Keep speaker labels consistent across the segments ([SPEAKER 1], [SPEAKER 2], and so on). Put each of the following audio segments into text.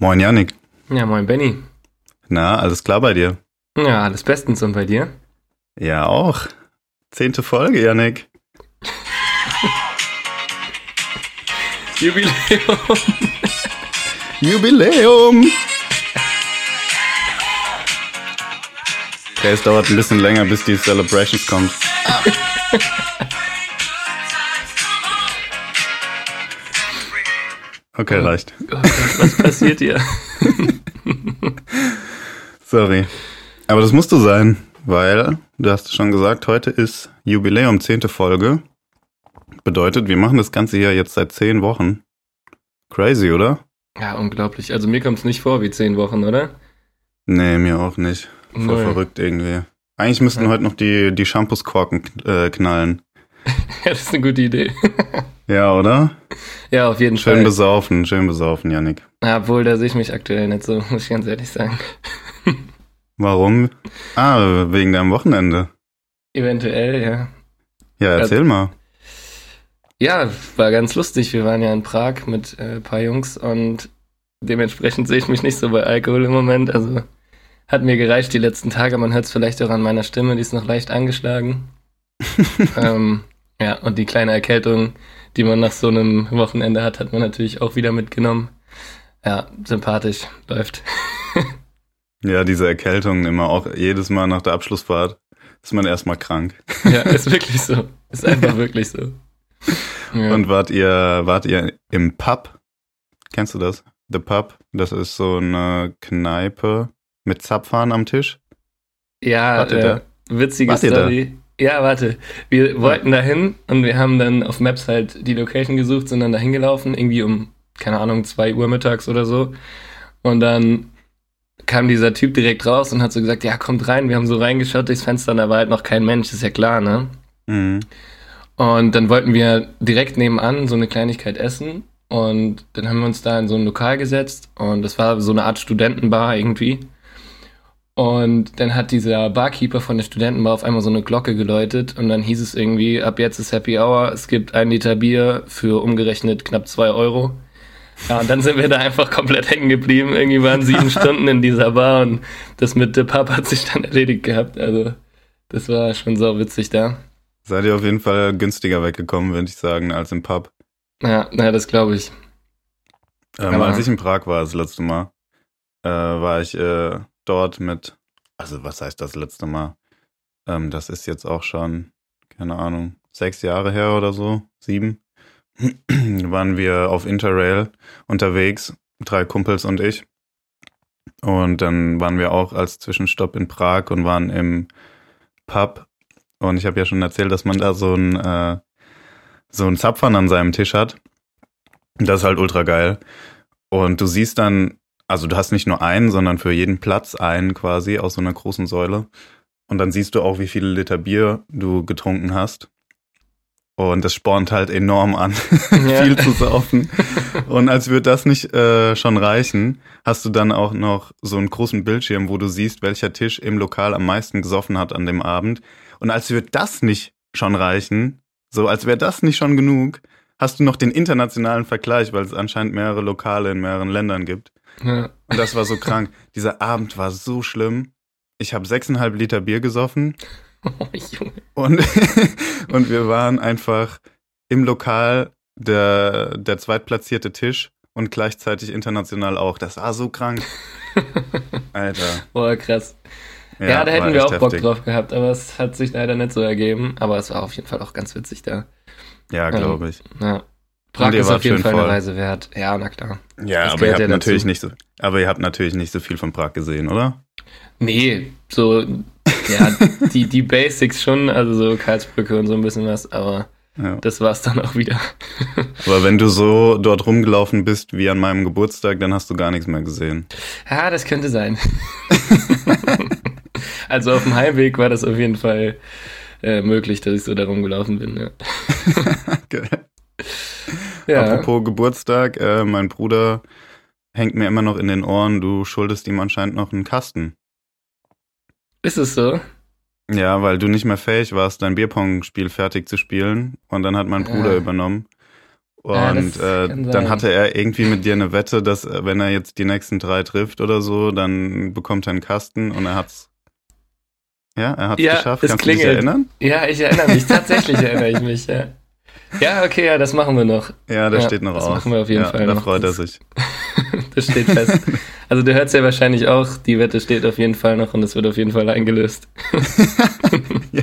[SPEAKER 1] Moin Janik.
[SPEAKER 2] Ja, moin Benny.
[SPEAKER 1] Na, alles klar bei dir?
[SPEAKER 2] Ja, alles bestens und bei dir?
[SPEAKER 1] Ja, auch. Zehnte Folge, Janik.
[SPEAKER 2] Jubiläum.
[SPEAKER 1] Jubiläum. Okay, es dauert ein bisschen länger, bis die Celebrations kommt. Okay, reicht.
[SPEAKER 2] Was passiert hier?
[SPEAKER 1] Sorry. Aber das musste sein, weil, du hast schon gesagt, heute ist Jubiläum, zehnte Folge. Bedeutet, wir machen das Ganze hier jetzt seit zehn Wochen. Crazy, oder?
[SPEAKER 2] Ja, unglaublich. Also mir kommt es nicht vor wie zehn Wochen, oder?
[SPEAKER 1] Nee, mir auch nicht. Voll
[SPEAKER 2] Null.
[SPEAKER 1] verrückt irgendwie. Eigentlich müssten
[SPEAKER 2] Ja.
[SPEAKER 1] heute noch die, die Shampooskorken äh, knallen.
[SPEAKER 2] Ja, das ist eine gute Idee.
[SPEAKER 1] Ja, oder?
[SPEAKER 2] ja, auf jeden
[SPEAKER 1] Schön
[SPEAKER 2] Fall.
[SPEAKER 1] besaufen, schön besaufen, Janik.
[SPEAKER 2] Ja, obwohl, da sehe ich mich aktuell nicht so, muss ich ganz ehrlich sagen.
[SPEAKER 1] Warum? Ah, wegen deinem Wochenende.
[SPEAKER 2] Eventuell, ja.
[SPEAKER 1] Ja, erzähl mal.
[SPEAKER 2] Ja, war ganz lustig. Wir waren ja in Prag mit äh, ein paar Jungs und dementsprechend sehe ich mich nicht so bei Alkohol im Moment. Also hat mir gereicht die letzten Tage. Man hört es vielleicht auch an meiner Stimme, die ist noch leicht angeschlagen. ähm, ja, und die kleine Erkältung, die man nach so einem Wochenende hat, hat man natürlich auch wieder mitgenommen. Ja, sympathisch, läuft.
[SPEAKER 1] Ja, diese Erkältungen immer auch jedes Mal nach der Abschlussfahrt ist man erstmal krank.
[SPEAKER 2] ja, ist wirklich so. Ist einfach wirklich so. Ja.
[SPEAKER 1] Und wart ihr, wart ihr im Pub? Kennst du das? The Pub? Das ist so eine Kneipe mit Zapfhahn am Tisch.
[SPEAKER 2] Ja, äh, witzige
[SPEAKER 1] Wart?
[SPEAKER 2] Story. Ja, warte. Wir wollten dahin und wir haben dann auf Maps halt die Location gesucht, sind dann dahin gelaufen, irgendwie um, keine Ahnung, zwei Uhr mittags oder so. Und dann kam dieser Typ direkt raus und hat so gesagt, ja, kommt rein. Wir haben so reingeschaut durchs Fenster und da war halt noch kein Mensch, ist ja klar, ne?
[SPEAKER 1] Mhm.
[SPEAKER 2] Und dann wollten wir direkt nebenan so eine Kleinigkeit essen. Und dann haben wir uns da in so ein Lokal gesetzt. Und das war so eine Art Studentenbar irgendwie. Und dann hat dieser Barkeeper von der Studentenbar auf einmal so eine Glocke geläutet. Und dann hieß es irgendwie, ab jetzt ist Happy Hour. Es gibt ein Liter Bier für umgerechnet knapp zwei Euro. Ja, und dann sind wir da einfach komplett hängen geblieben. Irgendwie waren sieben Stunden in dieser Bar. Und das mit The Pub hat sich dann erledigt gehabt. Also, das war schon so witzig da.
[SPEAKER 1] Seid ihr auf jeden Fall günstiger weggekommen, würde ich sagen, als im Pub.
[SPEAKER 2] Ja, na, das glaube ich.
[SPEAKER 1] Ähm, als ich in Prag war das letzte Mal, äh, war ich äh, dort mit, also was heißt das letzte Mal? Ähm, das ist jetzt auch schon, keine Ahnung, sechs Jahre her oder so, sieben. waren wir auf Interrail unterwegs, drei Kumpels und ich. Und dann waren wir auch als Zwischenstopp in Prag und waren im Pub. Und ich habe ja schon erzählt, dass man da so ein, äh, so ein Zapfern an seinem Tisch hat. Das ist halt ultra geil. Und du siehst dann, also du hast nicht nur einen, sondern für jeden Platz einen quasi aus so einer großen Säule. Und dann siehst du auch, wie viele Liter Bier du getrunken hast. Und das spornt halt enorm an,
[SPEAKER 2] Ja.
[SPEAKER 1] viel zu saufen. Und als würde das nicht äh, schon reichen, hast du dann auch noch so einen großen Bildschirm, wo du siehst, welcher Tisch im Lokal am meisten gesoffen hat an dem Abend. Und als würde das nicht schon reichen, so als wäre das nicht schon genug, hast du noch den internationalen Vergleich, weil es anscheinend mehrere Lokale in mehreren Ländern gibt.
[SPEAKER 2] Ja.
[SPEAKER 1] Und das war so krank. Dieser Abend war so schlimm. Ich habe sechseinhalb Liter Bier gesoffen
[SPEAKER 2] Oh, Junge.
[SPEAKER 1] und, und wir waren einfach im Lokal der, der zweitplatzierte Tisch und gleichzeitig international auch. Das war so krank. Alter.
[SPEAKER 2] Boah, krass. Ja, da
[SPEAKER 1] war
[SPEAKER 2] hätten wir auch Bock
[SPEAKER 1] heftig.
[SPEAKER 2] drauf gehabt, aber es hat sich leider nicht so ergeben. Aber es war auf jeden Fall auch ganz witzig da.
[SPEAKER 1] Ja, glaube ich.
[SPEAKER 2] Ja. Prag ist auf jeden Fall
[SPEAKER 1] voll.
[SPEAKER 2] eine Reise wert. Ja, na klar.
[SPEAKER 1] Ja,
[SPEAKER 2] Das
[SPEAKER 1] aber ihr habt
[SPEAKER 2] ja
[SPEAKER 1] natürlich
[SPEAKER 2] dazu.
[SPEAKER 1] nicht so, aber ihr habt natürlich nicht so viel von Prag gesehen, oder?
[SPEAKER 2] Nee, so, ja, die, die Basics schon, also so Karlsbrücke und so ein bisschen was, aber
[SPEAKER 1] Ja.
[SPEAKER 2] das war's dann auch wieder.
[SPEAKER 1] Aber wenn du so dort rumgelaufen bist wie an meinem Geburtstag, dann hast du gar nichts mehr gesehen.
[SPEAKER 2] Ja, das könnte sein. also auf dem Heimweg war das auf jeden Fall äh, möglich, dass ich so da rumgelaufen bin. Ja.
[SPEAKER 1] Geil.
[SPEAKER 2] Ja.
[SPEAKER 1] Apropos Geburtstag, äh, mein Bruder hängt mir immer noch in den Ohren, du schuldest ihm anscheinend noch einen Kasten.
[SPEAKER 2] Ist es so?
[SPEAKER 1] Ja, weil du nicht mehr fähig warst, dein Bierpong-Spiel fertig zu spielen. Und dann hat mein Bruder
[SPEAKER 2] Ah.
[SPEAKER 1] übernommen. Und ja, äh, dann hatte er irgendwie mit dir eine Wette, dass äh, wenn er jetzt die nächsten drei trifft oder so, dann bekommt er einen Kasten und er hat's. Ja, er hat's
[SPEAKER 2] ja,
[SPEAKER 1] geschafft.
[SPEAKER 2] Es
[SPEAKER 1] Kannst
[SPEAKER 2] klingelt.
[SPEAKER 1] du dich erinnern?
[SPEAKER 2] Ja, ich erinnere mich. Tatsächlich erinnere ich mich. Ja. Ja, okay, ja, das machen wir noch.
[SPEAKER 1] Ja, das ja, steht noch
[SPEAKER 2] das
[SPEAKER 1] aus.
[SPEAKER 2] Das machen wir auf jeden
[SPEAKER 1] ja,
[SPEAKER 2] Fall
[SPEAKER 1] da
[SPEAKER 2] noch.
[SPEAKER 1] freut er sich.
[SPEAKER 2] das steht fest. Also du hörst ja wahrscheinlich auch, die Wette steht auf jeden Fall noch und es wird auf jeden Fall eingelöst.
[SPEAKER 1] ja,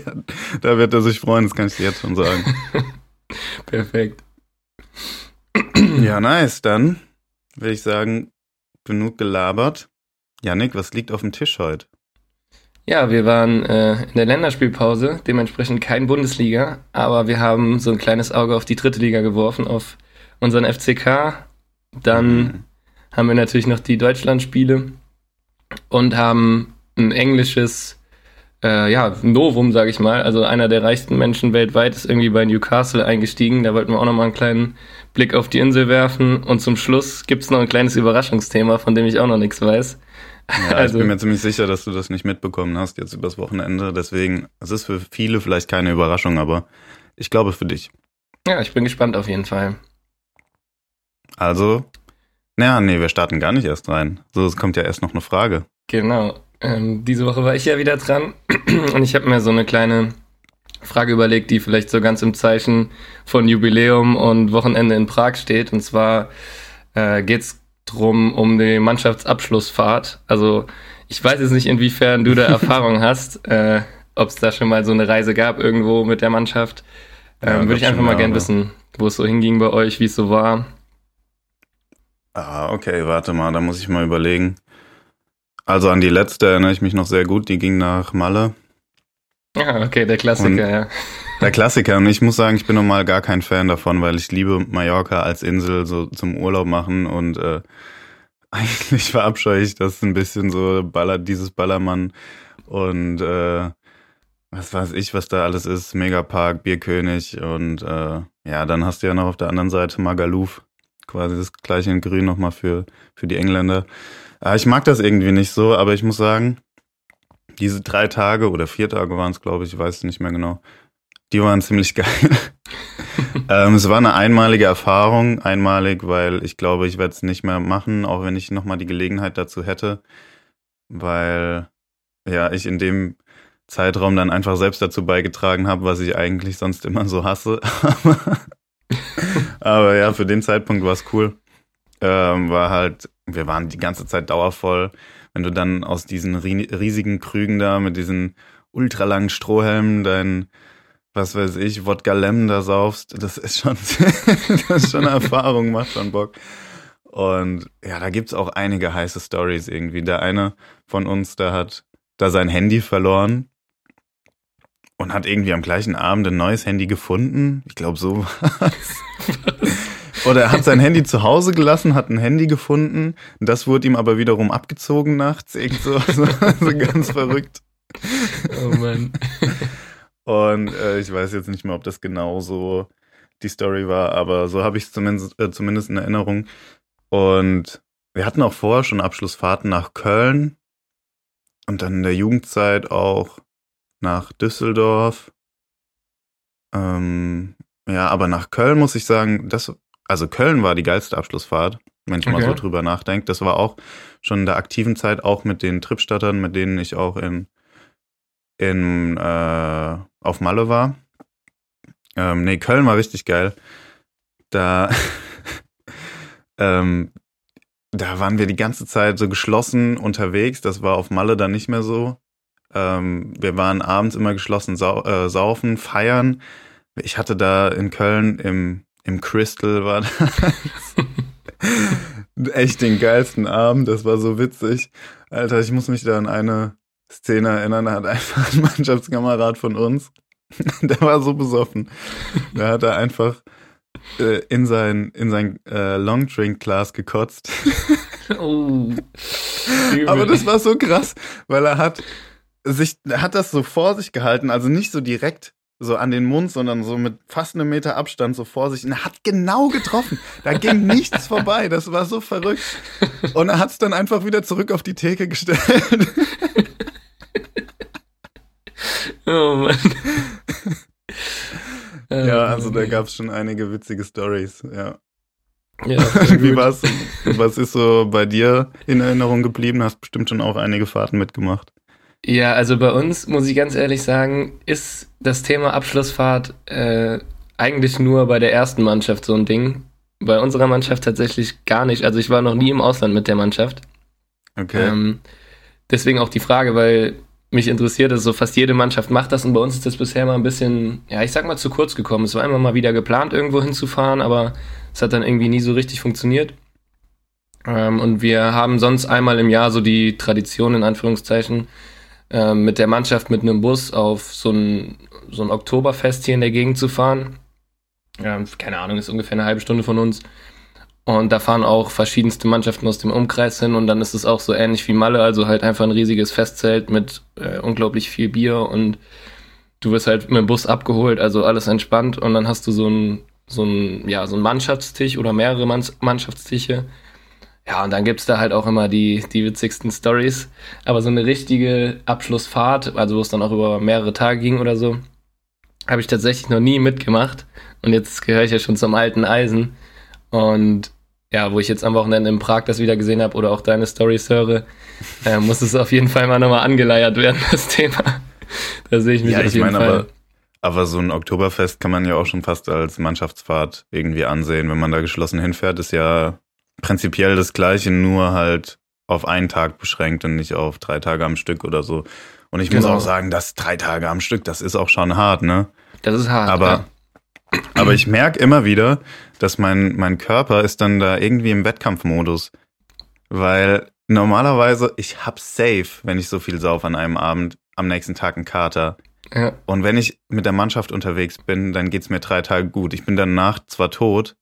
[SPEAKER 1] da wird er sich freuen, das kann ich dir jetzt schon sagen.
[SPEAKER 2] Perfekt.
[SPEAKER 1] Ja, nice. Dann würde ich sagen, genug gelabert. Janik, was liegt auf dem Tisch heute?
[SPEAKER 2] Ja, wir waren äh, in der Länderspielpause, dementsprechend kein Bundesliga, aber wir haben so ein kleines Auge auf die dritte Liga geworfen, auf unseren FCK. Dann mhm. haben wir natürlich noch die Deutschlandspiele und haben ein englisches äh, ja, Novum, sage ich mal. Also einer der reichsten Menschen weltweit ist irgendwie bei Newcastle eingestiegen. Da wollten wir auch nochmal einen kleinen Blick auf die Insel werfen. Und zum Schluss gibt's noch ein kleines Überraschungsthema, von dem ich auch noch nichts weiß.
[SPEAKER 1] Ja, also, ich bin mir ziemlich sicher, dass du das nicht mitbekommen hast jetzt übers Wochenende. Deswegen, es ist für viele vielleicht keine Überraschung, aber ich glaube für dich.
[SPEAKER 2] Ja, ich bin gespannt auf jeden Fall.
[SPEAKER 1] Also, naja, nee, wir starten gar nicht erst rein. So, es kommt ja erst noch eine Frage.
[SPEAKER 2] Genau. Ähm, diese Woche war ich ja wieder dran und ich habe mir so eine kleine Frage überlegt, die vielleicht so ganz im Zeichen von Jubiläum und Wochenende in Prag steht. Und zwar äh, geht es drum um die Mannschaftsabschlussfahrt. Also ich weiß jetzt nicht, inwiefern du da Erfahrung hast, äh, ob es da schon mal so eine Reise gab irgendwo mit der Mannschaft. Ähm, ja, Würde ich einfach mal gern wissen, wo es so hinging bei euch, wie es so war.
[SPEAKER 1] Ah, okay, warte mal, da muss ich mal überlegen. Also an die letzte erinnere ich mich noch sehr gut, die ging nach Malle.
[SPEAKER 2] Ja, okay, der Klassiker,
[SPEAKER 1] Und
[SPEAKER 2] ja.
[SPEAKER 1] Der Klassiker. Und ich muss sagen, ich bin normal gar kein Fan davon, weil ich liebe Mallorca als Insel so zum Urlaub machen und äh, eigentlich verabscheue ich das ein bisschen so Baller, dieses Ballermann und äh, was weiß ich, was da alles ist, Megapark, Bierkönig und äh, ja, dann hast du ja noch auf der anderen Seite Magaluf, quasi das gleiche in Grün nochmal für, für die Engländer. Ja, ich mag das irgendwie nicht so, aber ich muss sagen, diese drei Tage oder vier Tage waren es, glaube ich, ich weiß nicht mehr genau, die waren ziemlich geil. ähm, es war eine einmalige Erfahrung, einmalig, weil ich glaube, ich werde es nicht mehr machen, auch wenn ich nochmal die Gelegenheit dazu hätte, weil ja, ich in dem Zeitraum dann einfach selbst dazu beigetragen habe, was ich eigentlich sonst immer so hasse. Aber ja, für den Zeitpunkt war es cool. Ähm, war halt, wir waren die ganze Zeit dauervoll. Wenn du dann aus diesen riesigen Krügen da mit diesen ultralangen Strohhelmen dein was weiß ich, Wodka Lemon da saufst, das ist schon, das ist schon eine Erfahrung, macht schon Bock. Und ja, da gibt's auch einige heiße Stories irgendwie. Der eine von uns, der hat da sein Handy verloren und hat irgendwie am gleichen Abend ein neues Handy gefunden. Ich glaube, so war's. Oder er hat sein Handy zu Hause gelassen, hat ein Handy gefunden. Das wurde ihm aber wiederum abgezogen nachts. Irgend so, so, so ganz verrückt.
[SPEAKER 2] Oh Mann.
[SPEAKER 1] Und äh, ich weiß jetzt nicht mehr, ob das genau so die Story war, aber so habe ich es zumindest, äh, zumindest in Erinnerung. Und wir hatten auch vorher schon Abschlussfahrten nach Köln und dann in der Jugendzeit auch nach Düsseldorf. Ähm, ja, aber nach Köln muss ich sagen, das, also Köln war die geilste Abschlussfahrt, wenn ich okay. mal so drüber nachdenke. Das war auch schon in der aktiven Zeit, auch mit den Tripstattern, mit denen ich auch in in, äh, auf Malle war. Ähm, nee, Köln war richtig geil. Da, ähm, da waren wir die ganze Zeit so geschlossen unterwegs. Das war auf Malle dann nicht mehr so. Ähm, wir waren abends immer geschlossen sau äh, saufen, feiern. Ich hatte da in Köln im, im Crystal war das echt den geilsten Abend. Das war so witzig. Alter, ich muss mich da an eine Szene erinnern, da hat einfach ein Mannschaftskamerad von uns, der war so besoffen. Da hat er einfach äh, in sein, in sein äh, Longdrink-Glas gekotzt.
[SPEAKER 2] oh.
[SPEAKER 1] Aber das war so krass, weil er hat sich, er hat das so vor sich gehalten, also nicht so direkt so an den Mund, sondern so mit fast einem Meter Abstand so vor sich. Und er hat genau getroffen. Da ging nichts vorbei. Das war so verrückt. Und er hat es dann einfach wieder zurück auf die Theke gestellt.
[SPEAKER 2] Oh Mann.
[SPEAKER 1] ja, Ja, also da gab es schon einige witzige Stories, ja.
[SPEAKER 2] Ja,
[SPEAKER 1] Wie war's? Was ist so bei dir in Erinnerung geblieben? Hast bestimmt schon auch einige Fahrten mitgemacht.
[SPEAKER 2] Ja, also bei uns, muss ich ganz ehrlich sagen, ist das Thema Abschlussfahrt äh, eigentlich nur bei der ersten Mannschaft so ein Ding. Bei unserer Mannschaft tatsächlich gar nicht. Also ich war noch nie im Ausland mit der Mannschaft.
[SPEAKER 1] Okay.
[SPEAKER 2] Ähm, deswegen auch die Frage, weil mich interessiert es, so fast jede Mannschaft macht das und bei uns ist das bisher mal ein bisschen, ja, ich sag mal zu kurz gekommen. Es war immer mal wieder geplant, irgendwo hinzufahren, aber es hat dann irgendwie nie so richtig funktioniert. Ähm, und wir haben sonst einmal im Jahr so die Tradition, in Anführungszeichen, ähm, mit der Mannschaft mit einem Bus auf so ein, so ein Oktoberfest hier in der Gegend zu fahren. Ähm, keine Ahnung, ist ungefähr eine halbe Stunde von uns. Und da fahren auch verschiedenste Mannschaften aus dem Umkreis hin und dann ist es auch so ähnlich wie Malle, also halt einfach ein riesiges Festzelt mit äh, unglaublich viel Bier und du wirst halt mit dem Bus abgeholt, also alles entspannt und dann hast du so ein, so ein, ja, so ein Mannschaftstisch oder mehrere Mann Mannschaftstische. Ja, und dann gibt's da halt auch immer die, die witzigsten Stories. Aber so eine richtige Abschlussfahrt, also wo es dann auch über mehrere Tage ging oder so, habe ich tatsächlich noch nie mitgemacht. Und jetzt gehöre ich ja schon zum alten Eisen. Und ja, wo ich jetzt am Wochenende in Prag das wieder gesehen habe oder auch deine Stories höre, äh, muss es auf jeden Fall mal nochmal angeleiert werden, das Thema. Da sehe ich mich
[SPEAKER 1] ja,
[SPEAKER 2] auf
[SPEAKER 1] ich
[SPEAKER 2] jeden
[SPEAKER 1] meine,
[SPEAKER 2] Fall.
[SPEAKER 1] aber, aber so ein Oktoberfest kann man ja auch schon fast als Mannschaftsfahrt irgendwie ansehen. Wenn man da geschlossen hinfährt, ist ja prinzipiell das Gleiche, nur halt auf einen Tag beschränkt und nicht auf drei Tage am Stück oder so. Und ich muss
[SPEAKER 2] Genau.
[SPEAKER 1] auch sagen, dass drei Tage am Stück, das ist auch schon hart, ne?
[SPEAKER 2] Das ist hart.
[SPEAKER 1] Aber, aber ich merke immer wieder, dass mein, mein Körper ist dann da irgendwie im Wettkampfmodus. Weil normalerweise, ich hab safe, wenn ich so viel sauf an einem Abend, am nächsten Tag einen Kater.
[SPEAKER 2] ja.
[SPEAKER 1] Und wenn ich mit der Mannschaft unterwegs bin, dann geht's mir drei Tage gut. Ich bin danach zwar tot,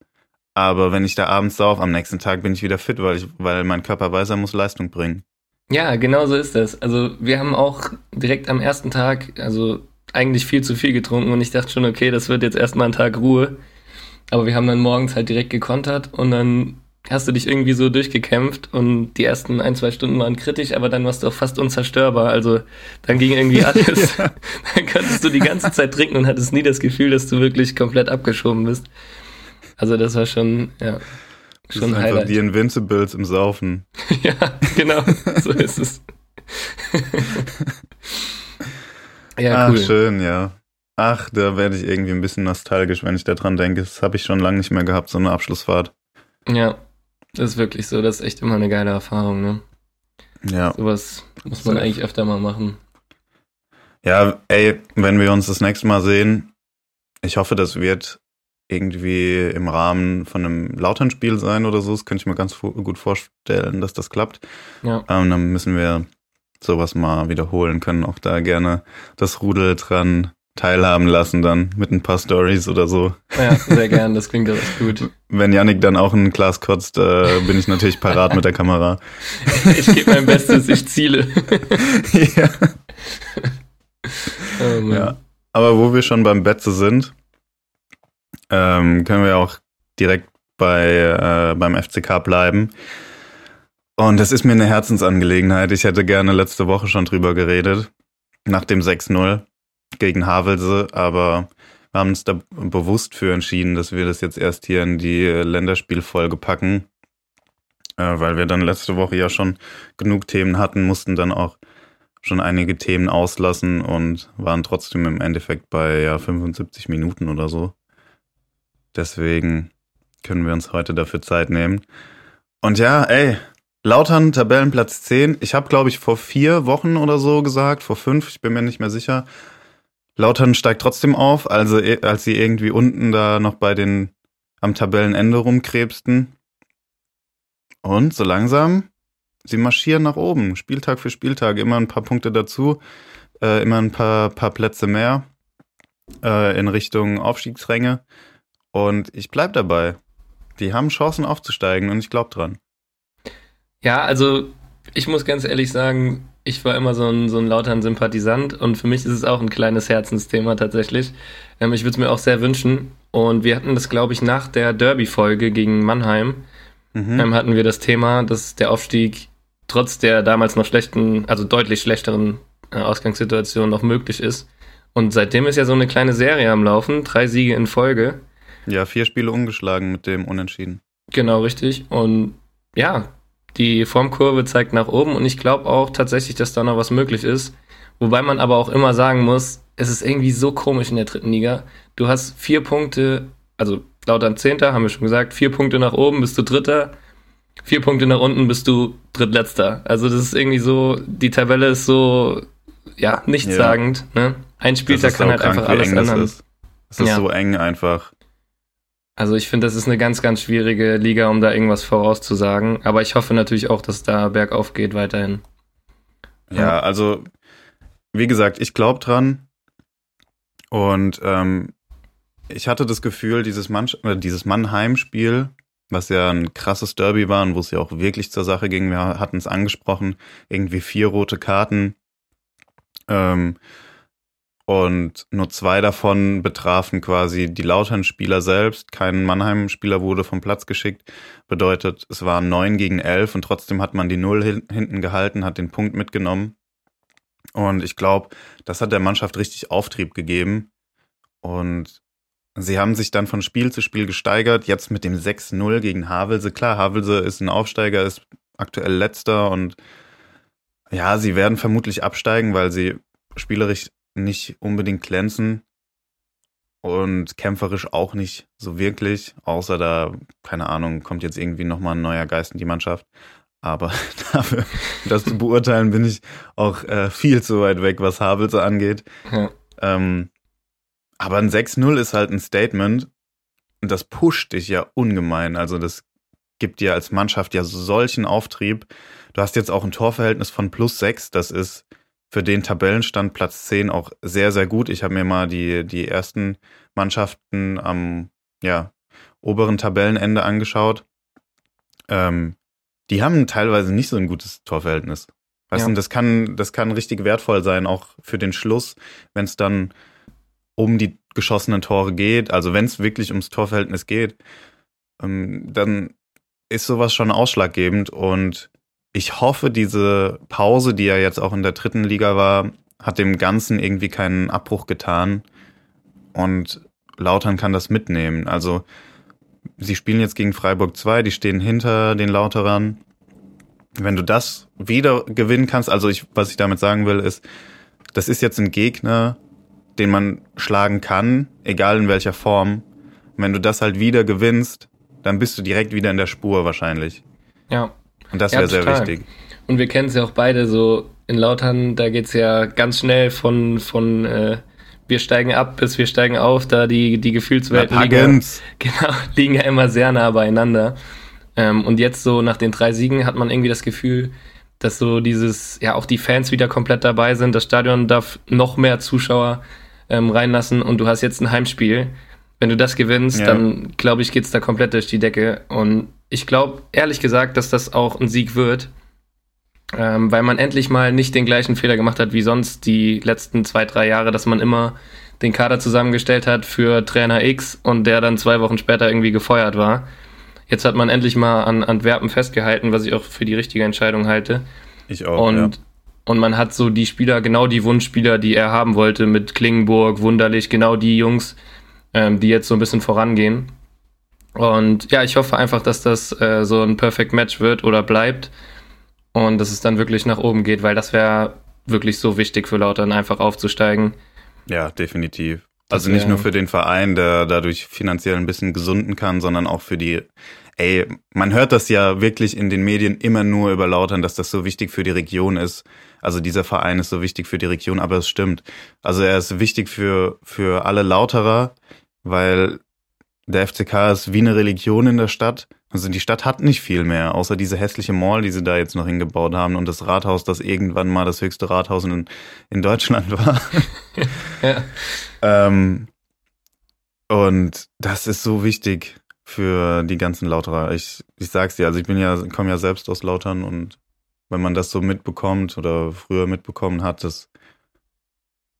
[SPEAKER 1] aber wenn ich da abends sauf, am nächsten Tag bin ich wieder fit, weil, ich, weil mein Körper weiß, er muss Leistung bringen.
[SPEAKER 2] Ja, genau so ist das. Also wir haben auch direkt am ersten Tag, also eigentlich viel zu viel getrunken und ich dachte schon, okay, das wird jetzt erstmal ein Tag Ruhe. Aber wir haben dann morgens halt direkt gekontert und dann hast du dich irgendwie so durchgekämpft und die ersten ein, zwei Stunden waren kritisch, aber dann warst du auch fast unzerstörbar. Also dann ging irgendwie alles. Dann konntest du die ganze Zeit trinken und hattest nie das Gefühl, dass du wirklich komplett abgeschoben bist. Also das war schon, ja,
[SPEAKER 1] Das
[SPEAKER 2] schon
[SPEAKER 1] ist
[SPEAKER 2] ein
[SPEAKER 1] einfach
[SPEAKER 2] Highlight.
[SPEAKER 1] die Invincibles im Saufen.
[SPEAKER 2] Ja, genau, so ist es. ja,
[SPEAKER 1] Ach,
[SPEAKER 2] cool.
[SPEAKER 1] schön, ja. Ach, da werde ich irgendwie ein bisschen nostalgisch, wenn ich daran denke. Das habe ich schon lange nicht mehr gehabt, so eine Abschlussfahrt.
[SPEAKER 2] Ja, das ist wirklich so. Das ist echt immer eine geile Erfahrung, ne?
[SPEAKER 1] Ja.
[SPEAKER 2] Sowas muss man eigentlich öfter mal machen.
[SPEAKER 1] Ja, ey, wenn wir uns das nächste Mal sehen, ich hoffe, das wird irgendwie im Rahmen von einem Lautern-Spiel sein oder so. Das könnte ich mir ganz gut vorstellen, dass das klappt.
[SPEAKER 2] Ja,
[SPEAKER 1] Ähm, dann müssen wir sowas mal wiederholen, können auch da gerne das Rudel dran teilhaben lassen, dann mit ein paar Stories oder so.
[SPEAKER 2] ja sehr gern. Das klingt echt gut.
[SPEAKER 1] Wenn Yannick dann auch ein Glas kotzt, äh, bin ich natürlich parat mit der Kamera.
[SPEAKER 2] Ich gebe mein Bestes, ich ziele.
[SPEAKER 1] ja.
[SPEAKER 2] Oh.
[SPEAKER 1] Ja. Aber wo wir schon beim Betze sind, ähm, können wir auch direkt bei, äh, beim FCK bleiben. Und das ist mir eine Herzensangelegenheit. Ich hätte gerne letzte Woche schon drüber geredet, nach dem 6-0 gegen Havelse, aber wir haben uns da bewusst für entschieden, dass wir das jetzt erst hier in die Länderspielfolge packen, äh, weil wir dann letzte Woche ja schon genug Themen hatten, mussten dann auch schon einige Themen auslassen und waren trotzdem im Endeffekt bei ja 75 Minuten oder so. Deswegen können wir uns heute dafür Zeit nehmen. Und ja, ey, Lautern, Tabellenplatz 10. Ich habe, glaube ich, vor vier Wochen oder so gesagt, vor fünf, ich bin mir nicht mehr sicher. Lautern steigt trotzdem auf, also eh- als sie irgendwie unten da noch bei den am Tabellenende rumkrebsten. Und so langsam, sie marschieren nach oben, Spieltag für Spieltag, immer ein paar Punkte dazu, äh, immer ein paar, paar Plätze mehr äh, in Richtung Aufstiegsränge. Und ich bleib dabei. Die haben Chancen aufzusteigen und ich glaube dran.
[SPEAKER 2] Ja, also ich muss ganz ehrlich sagen, ich war immer so ein, so ein lautern Sympathisant und für mich ist es auch ein kleines Herzensthema tatsächlich. Ähm, ich würde es mir auch sehr wünschen. Und wir hatten das, glaube ich, nach der Derby-Folge gegen Mannheim,
[SPEAKER 1] Mhm.
[SPEAKER 2] ähm, hatten wir das Thema, dass der Aufstieg trotz der damals noch schlechten, also deutlich schlechteren äh, Ausgangssituation noch möglich ist. Und seitdem ist ja so eine kleine Serie am Laufen, drei Siege in Folge.
[SPEAKER 1] Ja, vier Spiele ungeschlagen mit dem Unentschieden.
[SPEAKER 2] Genau, richtig. Und ja, die Formkurve zeigt nach oben und ich glaube auch tatsächlich, dass da noch was möglich ist. Wobei man aber auch immer sagen muss, es ist irgendwie so komisch in der dritten Liga. Du hast vier Punkte, also Lautern Zehnter, haben wir schon gesagt, vier Punkte nach oben bist du Dritter, vier Punkte nach unten bist du Drittletzter. Also das ist irgendwie so, die Tabelle ist so, ja, nichtssagend. Ja. Ne? Ein Spieltag kann halt einfach alles ändern.
[SPEAKER 1] Es ist ja. so eng einfach.
[SPEAKER 2] Also ich finde, das ist eine ganz, ganz schwierige Liga, um da irgendwas vorauszusagen. Aber ich hoffe natürlich auch, dass da bergauf geht weiterhin.
[SPEAKER 1] Ja, also wie gesagt, ich glaube dran. Und ähm, ich hatte das Gefühl, dieses, Mann, dieses Mannheim-Spiel, was ja ein krasses Derby war und wo es ja auch wirklich zur Sache ging, wir hatten es angesprochen, irgendwie vier rote Karten. Ähm, und nur zwei davon betrafen quasi die Lautern-Spieler selbst. Kein Mannheim-Spieler wurde vom Platz geschickt. Bedeutet, es waren neun gegen elf und trotzdem hat man die Null hinten gehalten, hat den Punkt mitgenommen. Und ich glaube, das hat der Mannschaft richtig Auftrieb gegeben. Und sie haben sich dann von Spiel zu Spiel gesteigert. Jetzt mit dem 6-0 gegen Havelse. Klar, Havelse ist ein Aufsteiger, ist aktuell letzter und ja, sie werden vermutlich absteigen, weil sie spielerisch nicht unbedingt glänzen und kämpferisch auch nicht so wirklich, außer da, keine Ahnung, kommt jetzt irgendwie nochmal ein neuer Geist in die Mannschaft. Aber dafür, das zu beurteilen, bin ich auch äh, viel zu weit weg, was Havelse angeht. Ja. Ähm, aber ein 6-0 ist halt ein Statement und das pusht dich ja ungemein. Also das gibt dir als Mannschaft ja solchen Auftrieb. Du hast jetzt auch ein Torverhältnis von plus 6, das ist für den Tabellenstand Platz 10 auch sehr, sehr gut. Ich habe mir mal die, die ersten Mannschaften am ja, oberen Tabellenende angeschaut. Ähm, die haben teilweise nicht so ein gutes Torverhältnis. Weißt ja. du, das kann, das kann richtig wertvoll sein, auch für den Schluss, wenn es dann um die geschossenen Tore geht, also wenn es wirklich ums Torverhältnis geht, ähm, dann ist sowas schon ausschlaggebend und ich hoffe, diese Pause, die ja jetzt auch in der dritten Liga war, hat dem Ganzen irgendwie keinen Abbruch getan. Und Lautern kann das mitnehmen. Also, sie spielen jetzt gegen Freiburg 2, die stehen hinter den Lauterern. Wenn du das wieder gewinnen kannst, also ich, was ich damit sagen will, ist, das ist jetzt ein Gegner, den man schlagen kann, egal in welcher Form. Wenn du das halt wieder gewinnst, dann bist du direkt wieder in der Spur wahrscheinlich.
[SPEAKER 2] Ja,
[SPEAKER 1] und das wäre ja, sehr wichtig.
[SPEAKER 2] Und wir kennen es ja auch beide so. In Lautern, da geht es ja ganz schnell von, von äh, wir steigen ab bis wir steigen auf, da die, die Gefühlswelten liegen, genau, liegen ja immer sehr nah beieinander. Ähm, und jetzt so nach den drei Siegen hat man irgendwie das Gefühl, dass so dieses, ja auch die Fans wieder komplett dabei sind. Das Stadion darf noch mehr Zuschauer ähm, reinlassen und du hast jetzt ein Heimspiel. Wenn du das gewinnst, ja. dann glaube ich, geht es da komplett durch die Decke. Und ich glaube ehrlich gesagt, dass das auch ein Sieg wird, ähm, weil man endlich mal nicht den gleichen Fehler gemacht hat wie sonst die letzten zwei, drei Jahre, dass man immer den Kader zusammengestellt hat für Trainer X und der dann zwei Wochen später irgendwie gefeuert war. Jetzt hat man endlich mal an Antwerpen festgehalten, was ich auch für die richtige Entscheidung halte.
[SPEAKER 1] Ich auch.
[SPEAKER 2] Und,
[SPEAKER 1] ja.
[SPEAKER 2] und man hat so die Spieler, genau die Wunschspieler, die er haben wollte, mit Klingenburg, Wunderlich, genau die Jungs, ähm, die jetzt so ein bisschen vorangehen. Und ja, ich hoffe einfach, dass das äh, so ein Perfect Match wird oder bleibt und dass es dann wirklich nach oben geht, weil das wäre wirklich so wichtig für Lautern, einfach aufzusteigen.
[SPEAKER 1] Ja, definitiv. Also nicht nur für den Verein, der dadurch finanziell ein bisschen gesunden kann, sondern auch für die, ey, man hört das ja wirklich in den Medien immer nur über Lautern, dass das so wichtig für die Region ist. Also dieser Verein ist so wichtig für die Region, aber es stimmt. Also er ist wichtig für, für alle Lauterer, weil der FCK ist wie eine Religion in der Stadt. Also die Stadt hat nicht viel mehr, außer diese hässliche Mall, die sie da jetzt noch hingebaut haben und das Rathaus, das irgendwann mal das höchste Rathaus in, in Deutschland war. ja. ähm, und das ist so wichtig für die ganzen Lauterer. Ich, ich sag's dir, also ich bin ja, komme ja selbst aus Lautern und wenn man das so mitbekommt oder früher mitbekommen hat, das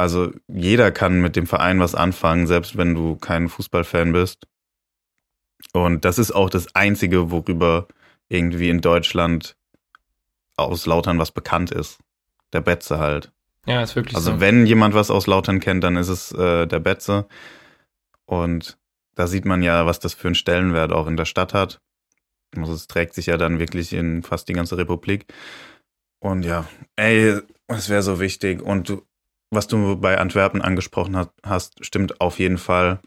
[SPEAKER 1] also jeder kann mit dem Verein was anfangen, selbst wenn du kein Fußballfan bist. Und das ist auch das Einzige, worüber irgendwie in Deutschland aus Lautern was bekannt ist. Der Betze halt.
[SPEAKER 2] Ja, ist wirklich
[SPEAKER 1] Also
[SPEAKER 2] so.
[SPEAKER 1] wenn jemand was aus Lautern kennt, dann ist es äh, der Betze. Und da sieht man ja, was das für einen Stellenwert auch in der Stadt hat. Also es trägt sich ja dann wirklich in fast die ganze Republik. Und ja, ey, es wäre so wichtig. Und du, was du bei Antwerpen angesprochen hast, stimmt auf jeden Fall.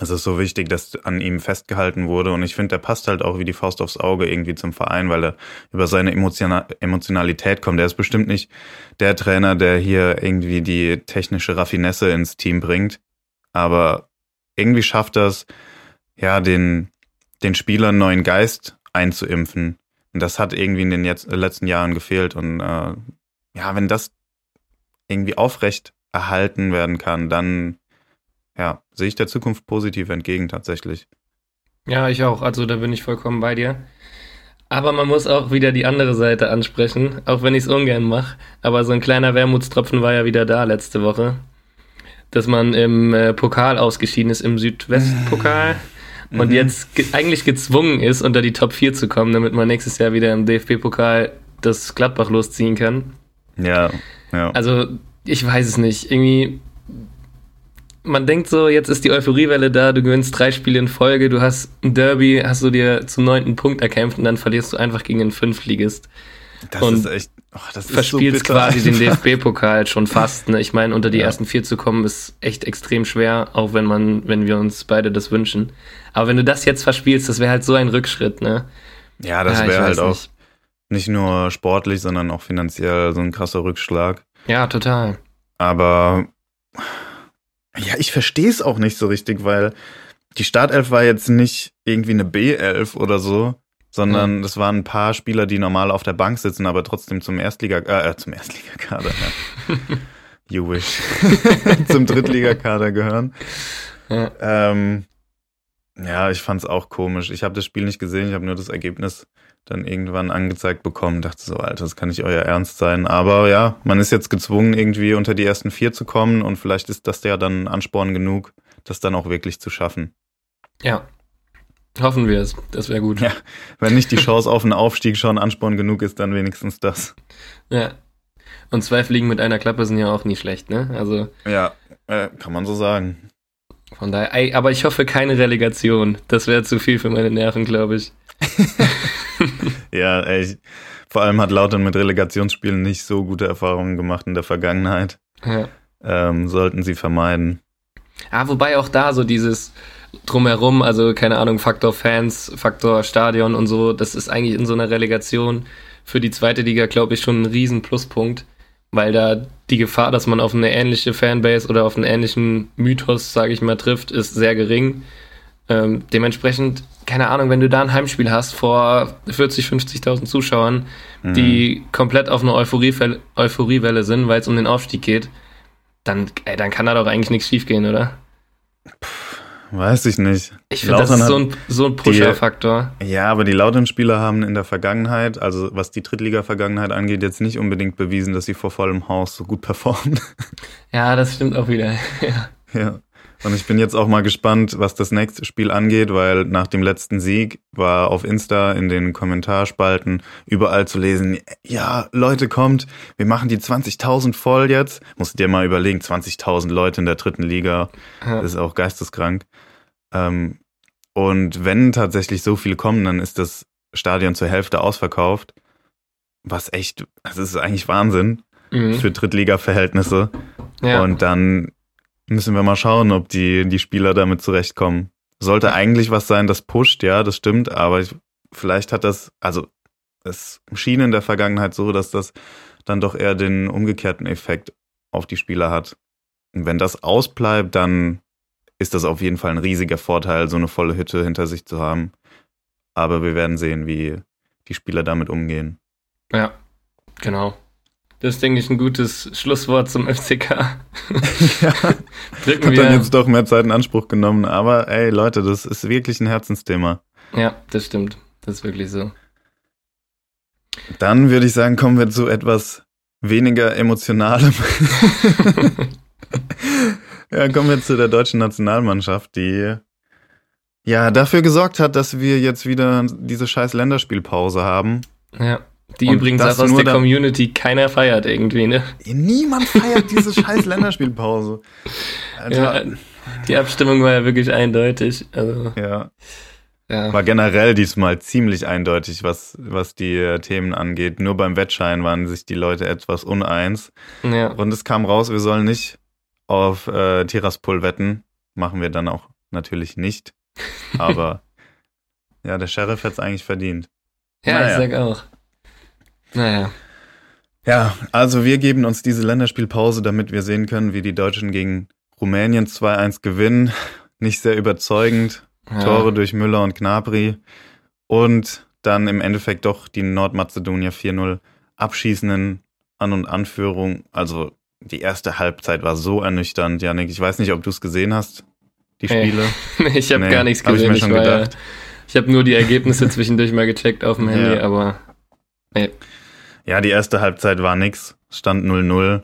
[SPEAKER 1] Es ist so wichtig, dass an ihm festgehalten wurde. Und ich finde, der passt halt auch wie die Faust aufs Auge irgendwie zum Verein, weil er über seine Emotiona Emotionalität kommt. Der ist bestimmt nicht der Trainer, der hier irgendwie die technische Raffinesse ins Team bringt. Aber irgendwie schafft das, ja, den, den Spielern neuen Geist einzuimpfen. Und das hat irgendwie in den letzten Jahren gefehlt. Und äh, ja, wenn das irgendwie aufrecht erhalten werden kann, dann ja, sehe ich der Zukunft positiv entgegen tatsächlich.
[SPEAKER 2] Ja, ich auch. Also da bin ich vollkommen bei dir. Aber man muss auch wieder die andere Seite ansprechen, auch wenn ich es ungern mache. Aber so ein kleiner Wermutstropfen war ja wieder da letzte Woche, dass man im äh, Pokal ausgeschieden ist, im Südwestpokal. Und
[SPEAKER 1] Mhm.
[SPEAKER 2] jetzt ge eigentlich gezwungen ist, unter die Top 4 zu kommen, damit man nächstes Jahr wieder im DFB-Pokal das Gladbach losziehen kann.
[SPEAKER 1] Ja, ja.
[SPEAKER 2] Also, ich weiß es nicht. Irgendwie, man denkt so, jetzt ist die Euphoriewelle da, du gewinnst drei Spiele in Folge, du hast ein Derby, hast du dir zum neunten Punkt erkämpft und dann verlierst du einfach gegen einen Fünftligist.
[SPEAKER 1] das
[SPEAKER 2] und
[SPEAKER 1] ist echt, oh, das ist so
[SPEAKER 2] Verspielst
[SPEAKER 1] bitter
[SPEAKER 2] quasi den
[SPEAKER 1] einfach.
[SPEAKER 2] DFB-Pokal schon fast. Ne? Ich meine, unter die
[SPEAKER 1] Ja.
[SPEAKER 2] ersten vier zu kommen, ist echt extrem schwer, auch wenn man, wenn wir uns beide das wünschen. Aber wenn du das jetzt verspielst, das wäre halt so ein Rückschritt, ne?
[SPEAKER 1] Ja, das
[SPEAKER 2] Ja,
[SPEAKER 1] wäre halt auch
[SPEAKER 2] nicht.
[SPEAKER 1] Nicht nur sportlich, sondern auch finanziell so ein krasser Rückschlag.
[SPEAKER 2] Ja, total.
[SPEAKER 1] Aber ja, ich verstehe es auch nicht so richtig, weil die Startelf war jetzt nicht irgendwie eine B11 oder so, sondern es waren ein paar Spieler, die normal auf der Bank sitzen, aber trotzdem zum Erstliga, äh, zum Erstligakader, ja. you wish, zum Drittligakader gehören.
[SPEAKER 2] Ja.
[SPEAKER 1] Ähm, ja, ich fand's auch komisch. Ich habe das Spiel nicht gesehen, ich habe nur das Ergebnis dann irgendwann angezeigt bekommen. Dachte so, Alter, das kann nicht euer Ernst sein. Aber ja, man ist jetzt gezwungen, irgendwie unter die ersten vier zu kommen und vielleicht ist das ja dann Ansporn genug, das dann auch wirklich zu schaffen.
[SPEAKER 2] Ja. Hoffen wir es. Das wäre gut.
[SPEAKER 1] Ja. Wenn nicht die Chance auf einen Aufstieg schon Ansporn genug ist, dann wenigstens das.
[SPEAKER 2] Ja. Und zwei Fliegen mit einer Klappe sind ja auch nie schlecht, ne? Also
[SPEAKER 1] Ja, äh, kann man so sagen.
[SPEAKER 2] von daher, aber ich hoffe keine Relegation. Das wäre zu viel für meine Nerven, glaube ich.
[SPEAKER 1] Ja, ey, vor allem hat Lautern mit Relegationsspielen nicht so gute Erfahrungen gemacht in der Vergangenheit.
[SPEAKER 2] Ja.
[SPEAKER 1] Ähm, sollten sie vermeiden.
[SPEAKER 2] Ah, wobei auch da so dieses drumherum, also keine Ahnung, Faktor Fans, Faktor Stadion und so, das ist eigentlich in so einer Relegation für die zweite Liga, glaube ich, schon ein riesen Pluspunkt, weil da die Gefahr, dass man auf eine ähnliche Fanbase oder auf einen ähnlichen Mythos, sage ich mal, trifft, ist sehr gering. Ähm, dementsprechend, keine Ahnung, wenn du da ein Heimspiel hast vor 40, 50.000 Zuschauern,
[SPEAKER 1] Mhm.
[SPEAKER 2] die komplett auf einer Euphoriewelle, Euphoriewelle sind, weil es um den Aufstieg geht, dann, ey, dann kann da doch eigentlich nichts schiefgehen, oder?
[SPEAKER 1] Weiß ich nicht.
[SPEAKER 2] Ich finde, das ist so ein, so ein Pusher-Faktor.
[SPEAKER 1] Ja, aber die Lautern-Spieler haben in der Vergangenheit, also was die Drittliga-Vergangenheit angeht, jetzt nicht unbedingt bewiesen, dass sie vor vollem Haus so gut performen.
[SPEAKER 2] Ja, das stimmt auch wieder. ja.
[SPEAKER 1] ja. Und ich bin jetzt auch mal gespannt, was das nächste Spiel angeht, weil nach dem letzten Sieg war auf Insta in den Kommentarspalten überall zu lesen, ja, Leute, kommt, wir machen die 20.000 voll jetzt. Musst dir mal überlegen, 20.000 Leute in der dritten Liga.
[SPEAKER 2] Ja.
[SPEAKER 1] Ist auch geisteskrank. Ähm, und wenn tatsächlich so viele kommen, dann ist das Stadion zur Hälfte ausverkauft. Was echt, das ist eigentlich Wahnsinn
[SPEAKER 2] Mhm.
[SPEAKER 1] für Drittliga-Verhältnisse.
[SPEAKER 2] ja.
[SPEAKER 1] Und dann müssen wir mal schauen, ob die, die Spieler damit zurechtkommen. Sollte eigentlich was sein, das pusht, ja, das stimmt, aber ich, vielleicht hat das, also es schien in der Vergangenheit so, dass das dann doch eher den umgekehrten Effekt auf die Spieler hat. Und wenn das ausbleibt, dann ist das auf jeden Fall ein riesiger Vorteil, so eine volle Hütte hinter sich zu haben. Aber wir werden sehen, wie die Spieler damit umgehen.
[SPEAKER 2] ja, genau. Das ist, denke ich, ein gutes Schlusswort zum FCK.
[SPEAKER 1] ja.
[SPEAKER 2] Drücken
[SPEAKER 1] Hat dann
[SPEAKER 2] wir.
[SPEAKER 1] jetzt doch mehr Zeit in Anspruch genommen. Aber ey, Leute, das ist wirklich ein Herzensthema.
[SPEAKER 2] Ja, das stimmt. Das ist wirklich so.
[SPEAKER 1] Dann würde ich sagen, kommen wir zu etwas weniger emotionalem. ja, kommen wir zu der deutschen Nationalmannschaft, die ja dafür gesorgt hat, dass wir jetzt wieder diese scheiß Länderspielpause haben.
[SPEAKER 2] Ja, Die
[SPEAKER 1] Und
[SPEAKER 2] übrigens auch aus
[SPEAKER 1] nur
[SPEAKER 2] der Community keiner feiert irgendwie, ne?
[SPEAKER 1] Niemand feiert diese scheiß Länderspielpause. Alter.
[SPEAKER 2] Ja, die Abstimmung war ja wirklich eindeutig. Also,
[SPEAKER 1] ja.
[SPEAKER 2] ja.
[SPEAKER 1] War generell diesmal ziemlich eindeutig, was, was die äh, Themen angeht. Nur beim Wettschein waren sich die Leute etwas uneins.
[SPEAKER 2] ja.
[SPEAKER 1] Und es kam raus, wir sollen nicht auf äh, Tiraspol wetten. Machen wir dann auch natürlich nicht. Aber ja, der Sheriff hat es eigentlich verdient.
[SPEAKER 2] Ja,
[SPEAKER 1] Naja.
[SPEAKER 2] ich sag auch. Naja.
[SPEAKER 1] Ja, also wir geben uns diese Länderspielpause, damit wir sehen können, wie die Deutschen gegen Rumänien 2-1 gewinnen. Nicht sehr überzeugend.
[SPEAKER 2] Ja.
[SPEAKER 1] Tore durch Müller und Gnabry. Und dann im Endeffekt doch die Nordmazedonier 4-0 abschießenden An- und Anführung. Also die erste Halbzeit war so ernüchternd, Janik. Ich weiß nicht, ob du es gesehen hast, die
[SPEAKER 2] Nee.
[SPEAKER 1] Spiele.
[SPEAKER 2] Nee, ich habe
[SPEAKER 1] Nee,
[SPEAKER 2] gar nichts
[SPEAKER 1] hab ich
[SPEAKER 2] gesehen.
[SPEAKER 1] mir
[SPEAKER 2] Ich,
[SPEAKER 1] schon
[SPEAKER 2] war ja, ich habe nur die Ergebnisse zwischendurch mal gecheckt auf dem Handy,
[SPEAKER 1] Ja.
[SPEAKER 2] aber
[SPEAKER 1] Ja, die erste Halbzeit war nix. Stand 0-0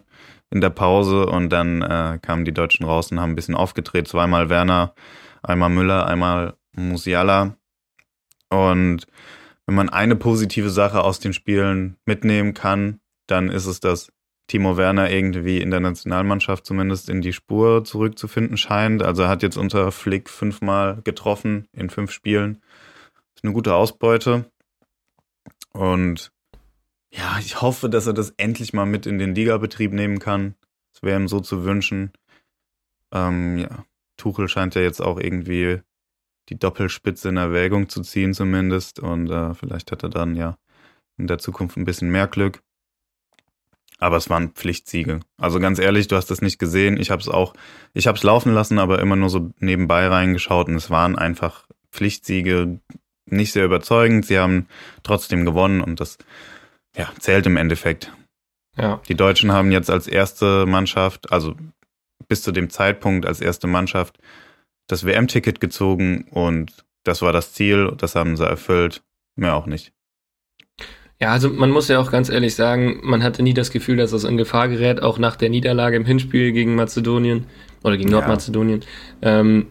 [SPEAKER 1] in der Pause und dann äh, kamen die Deutschen raus und haben ein bisschen aufgedreht. Zweimal Werner, einmal Müller, einmal Musiala. Und wenn man eine positive Sache aus den Spielen mitnehmen kann, dann ist es, dass Timo Werner irgendwie in der Nationalmannschaft zumindest in die Spur zurückzufinden scheint. Also er hat jetzt unter Flick fünfmal getroffen in fünf Spielen. Ist eine gute Ausbeute. Und ja, ich hoffe, dass er das endlich mal mit in den Ligabetrieb nehmen kann. Das wäre ihm so zu wünschen. Ähm, ja, Tuchel scheint ja jetzt auch irgendwie die Doppelspitze in Erwägung zu ziehen, zumindest. Und äh, vielleicht hat er dann ja in der Zukunft ein bisschen mehr Glück. Aber es waren Pflichtsiege. Also ganz ehrlich, du hast das nicht gesehen. Ich habe es auch, ich habe es laufen lassen, aber immer nur so nebenbei reingeschaut und es waren einfach Pflichtsiege, nicht sehr überzeugend. Sie haben trotzdem gewonnen und das ja, zählt im Endeffekt.
[SPEAKER 2] ja.
[SPEAKER 1] Die Deutschen haben jetzt als erste Mannschaft, also bis zu dem Zeitpunkt als erste Mannschaft, das WM-Ticket gezogen und das war das Ziel, das haben sie erfüllt, mehr auch nicht.
[SPEAKER 2] Ja, also man muss ja auch ganz ehrlich sagen, man hatte nie das Gefühl, dass das in Gefahr gerät, auch nach der Niederlage im Hinspiel gegen Mazedonien oder gegen
[SPEAKER 1] Ja.
[SPEAKER 2] Nordmazedonien. Ähm,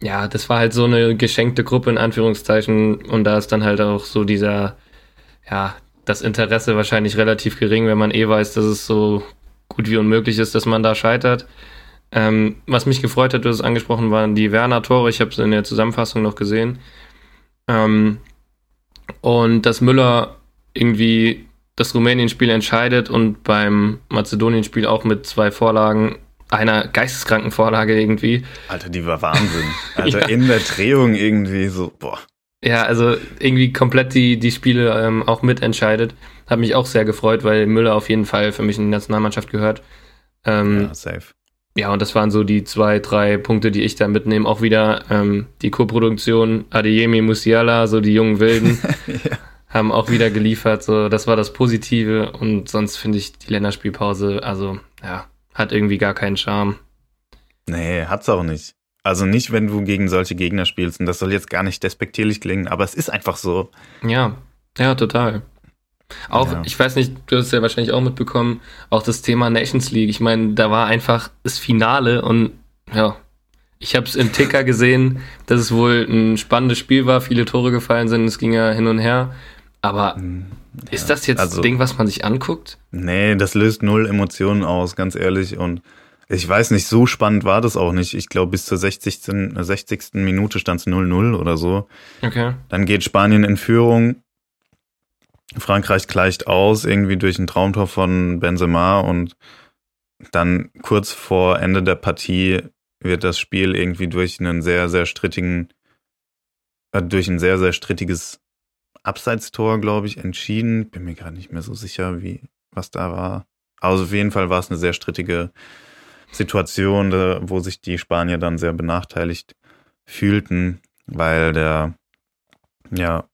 [SPEAKER 2] ja, das war halt so eine geschenkte Gruppe in Anführungszeichen und da ist dann halt auch so dieser, ja, das Interesse wahrscheinlich relativ gering, wenn man eh weiß, dass es so gut wie unmöglich ist, dass man da scheitert. Ähm, was mich gefreut hat, du hast es angesprochen, waren die Werner-Tore. Ich habe es in der Zusammenfassung noch gesehen. Ähm, und dass Müller irgendwie das Rumänien-Spiel entscheidet und beim Mazedonien-Spiel auch mit zwei Vorlagen, einer geisteskranken Vorlage irgendwie.
[SPEAKER 1] Alter, die war Wahnsinn. Alter,
[SPEAKER 2] Ja.
[SPEAKER 1] in der Drehung irgendwie so, boah.
[SPEAKER 2] Ja, also irgendwie komplett die, die Spiele ähm, auch mitentscheidet. Hat mich auch sehr gefreut, weil Müller auf jeden Fall für mich in die Nationalmannschaft gehört. Ähm,
[SPEAKER 1] Ja, safe.
[SPEAKER 2] Ja, und das waren so die zwei, drei Punkte, die ich da mitnehme. Auch wieder ähm, die Co-Produktion Adeyemi Musiala, so die jungen Wilden,
[SPEAKER 1] ja.
[SPEAKER 2] haben auch wieder geliefert. So, das war das Positive. Und sonst finde ich die Länderspielpause, also ja, hat irgendwie gar keinen Charme.
[SPEAKER 1] Nee, hat's auch nicht. Also nicht, wenn du gegen solche Gegner spielst. Und das soll jetzt gar nicht despektierlich klingen, aber es ist einfach so.
[SPEAKER 2] Ja, ja, total. Auch,
[SPEAKER 1] Ja.
[SPEAKER 2] ich weiß nicht, du hast es ja wahrscheinlich auch mitbekommen, auch das Thema Nations League. Ich meine, da war einfach das Finale und ja, ich habe es im Ticker gesehen, dass es wohl ein spannendes Spiel war, viele Tore gefallen sind, es ging ja hin und her. Aber
[SPEAKER 1] Hm,
[SPEAKER 2] ist
[SPEAKER 1] ja,
[SPEAKER 2] das jetzt
[SPEAKER 1] also-
[SPEAKER 2] ein Ding, was man sich anguckt?
[SPEAKER 1] Nee, das löst null Emotionen aus, ganz ehrlich. Und ich weiß nicht, so spannend war das auch nicht. Ich glaube, bis zur 60. äh, 60. Minute stand es 0-0 oder so.
[SPEAKER 2] Okay.
[SPEAKER 1] Dann geht Spanien in Führung. Frankreich gleicht aus, irgendwie durch ein Traumtor von Benzema. Und dann kurz vor Ende der Partie wird das Spiel irgendwie durch einen sehr, sehr strittigen, äh, durch ein sehr, sehr strittiges Abseitstor, glaube ich, entschieden. Bin mir gerade nicht mehr so sicher, wie, was da war. Also auf jeden Fall war es eine sehr strittige Situation, wo sich die Spanier dann sehr benachteiligt fühlten, weil der ja,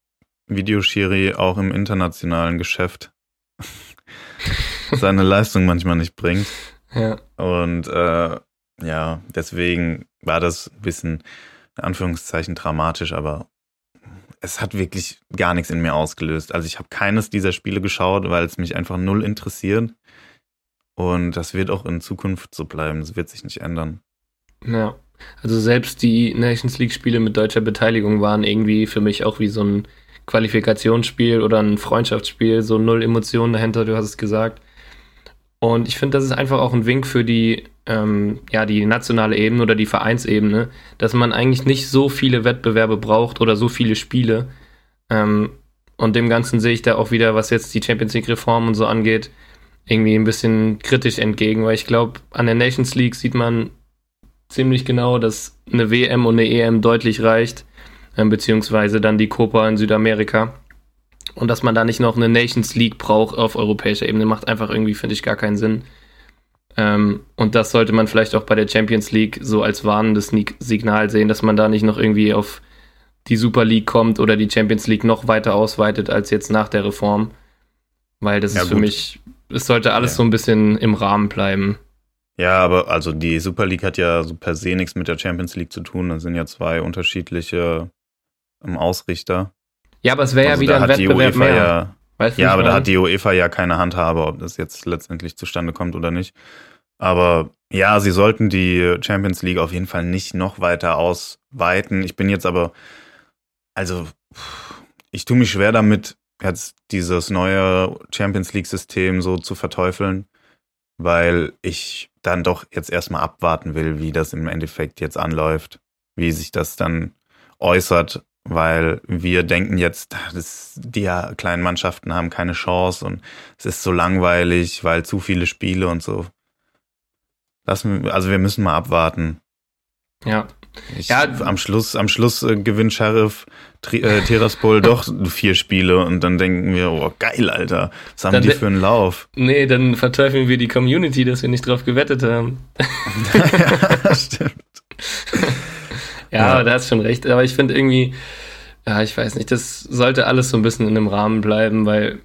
[SPEAKER 1] Videoschiri auch im internationalen Geschäft seine Leistung manchmal nicht bringt.
[SPEAKER 2] Ja.
[SPEAKER 1] Und äh, ja, deswegen war das ein bisschen, in Anführungszeichen, dramatisch, aber es hat wirklich gar nichts in mir ausgelöst. Also ich habe keines dieser Spiele geschaut, weil es mich einfach null interessiert. Und das wird auch in Zukunft so bleiben. Es wird sich nicht ändern.
[SPEAKER 2] Ja. Also selbst die Nations League Spiele mit deutscher Beteiligung waren irgendwie für mich auch wie so ein Qualifikationsspiel oder ein Freundschaftsspiel, so null Emotionen dahinter, du hast es gesagt. Und ich finde, das ist einfach auch ein Wink für die, ähm, ja, die nationale Ebene oder die Vereinsebene, dass man eigentlich nicht so viele Wettbewerbe braucht oder so viele Spiele. Ähm, und dem Ganzen sehe ich da auch wieder, was jetzt die Champions League-Reform und so angeht, irgendwie ein bisschen kritisch entgegen, weil ich glaube, an der Nations League sieht man ziemlich genau, dass eine WM und eine EM deutlich reicht, äh, beziehungsweise dann die Copa in Südamerika. Und dass man da nicht noch eine Nations League braucht auf europäischer Ebene, macht einfach irgendwie, finde ich, gar keinen Sinn. Ähm, und das sollte man vielleicht auch bei der Champions League so als warnendes Signal sehen, dass man da nicht noch irgendwie auf die Super League kommt oder die Champions League noch weiter ausweitet als jetzt nach der Reform. Weil das ja, ist für gut. mich, es sollte alles ja. so ein bisschen im Rahmen bleiben.
[SPEAKER 1] Ja, aber also die Super League hat ja so per se nichts mit der Champions League zu tun. Das sind ja zwei unterschiedliche ähm, Ausrichter.
[SPEAKER 2] Ja, aber es wäre also ja wieder ein Wettbewerb mehr.
[SPEAKER 1] Ja, weißt ja aber da hat die UEFA ja keine Handhabe, ob das jetzt letztendlich zustande kommt oder nicht. Aber ja, sie sollten die Champions League auf jeden Fall nicht noch weiter ausweiten. Ich bin jetzt aber, also, ich tue mich schwer damit, jetzt dieses neue Champions League-System so zu verteufeln, weil ich dann doch jetzt erstmal abwarten will, wie das im Endeffekt jetzt anläuft, wie sich das dann äußert, weil wir denken jetzt, das, die kleinen Mannschaften haben keine Chance und es ist so langweilig, weil zu viele Spiele und so. Lassen, also wir müssen mal abwarten.
[SPEAKER 2] Ja.
[SPEAKER 1] Ich, ja. Am Schluss, am Schluss äh, gewinnt Sheriff äh, Tiraspol doch vier Spiele und dann denken wir, oh geil, Alter, was haben dann die für einen Lauf?
[SPEAKER 2] Nee, dann verteufeln wir die Community, dass wir nicht drauf gewettet haben. ja, stimmt. ja, ja, da hast schon recht, aber ich finde irgendwie, ja, ich weiß nicht, das sollte alles so ein bisschen in einem Rahmen bleiben, weil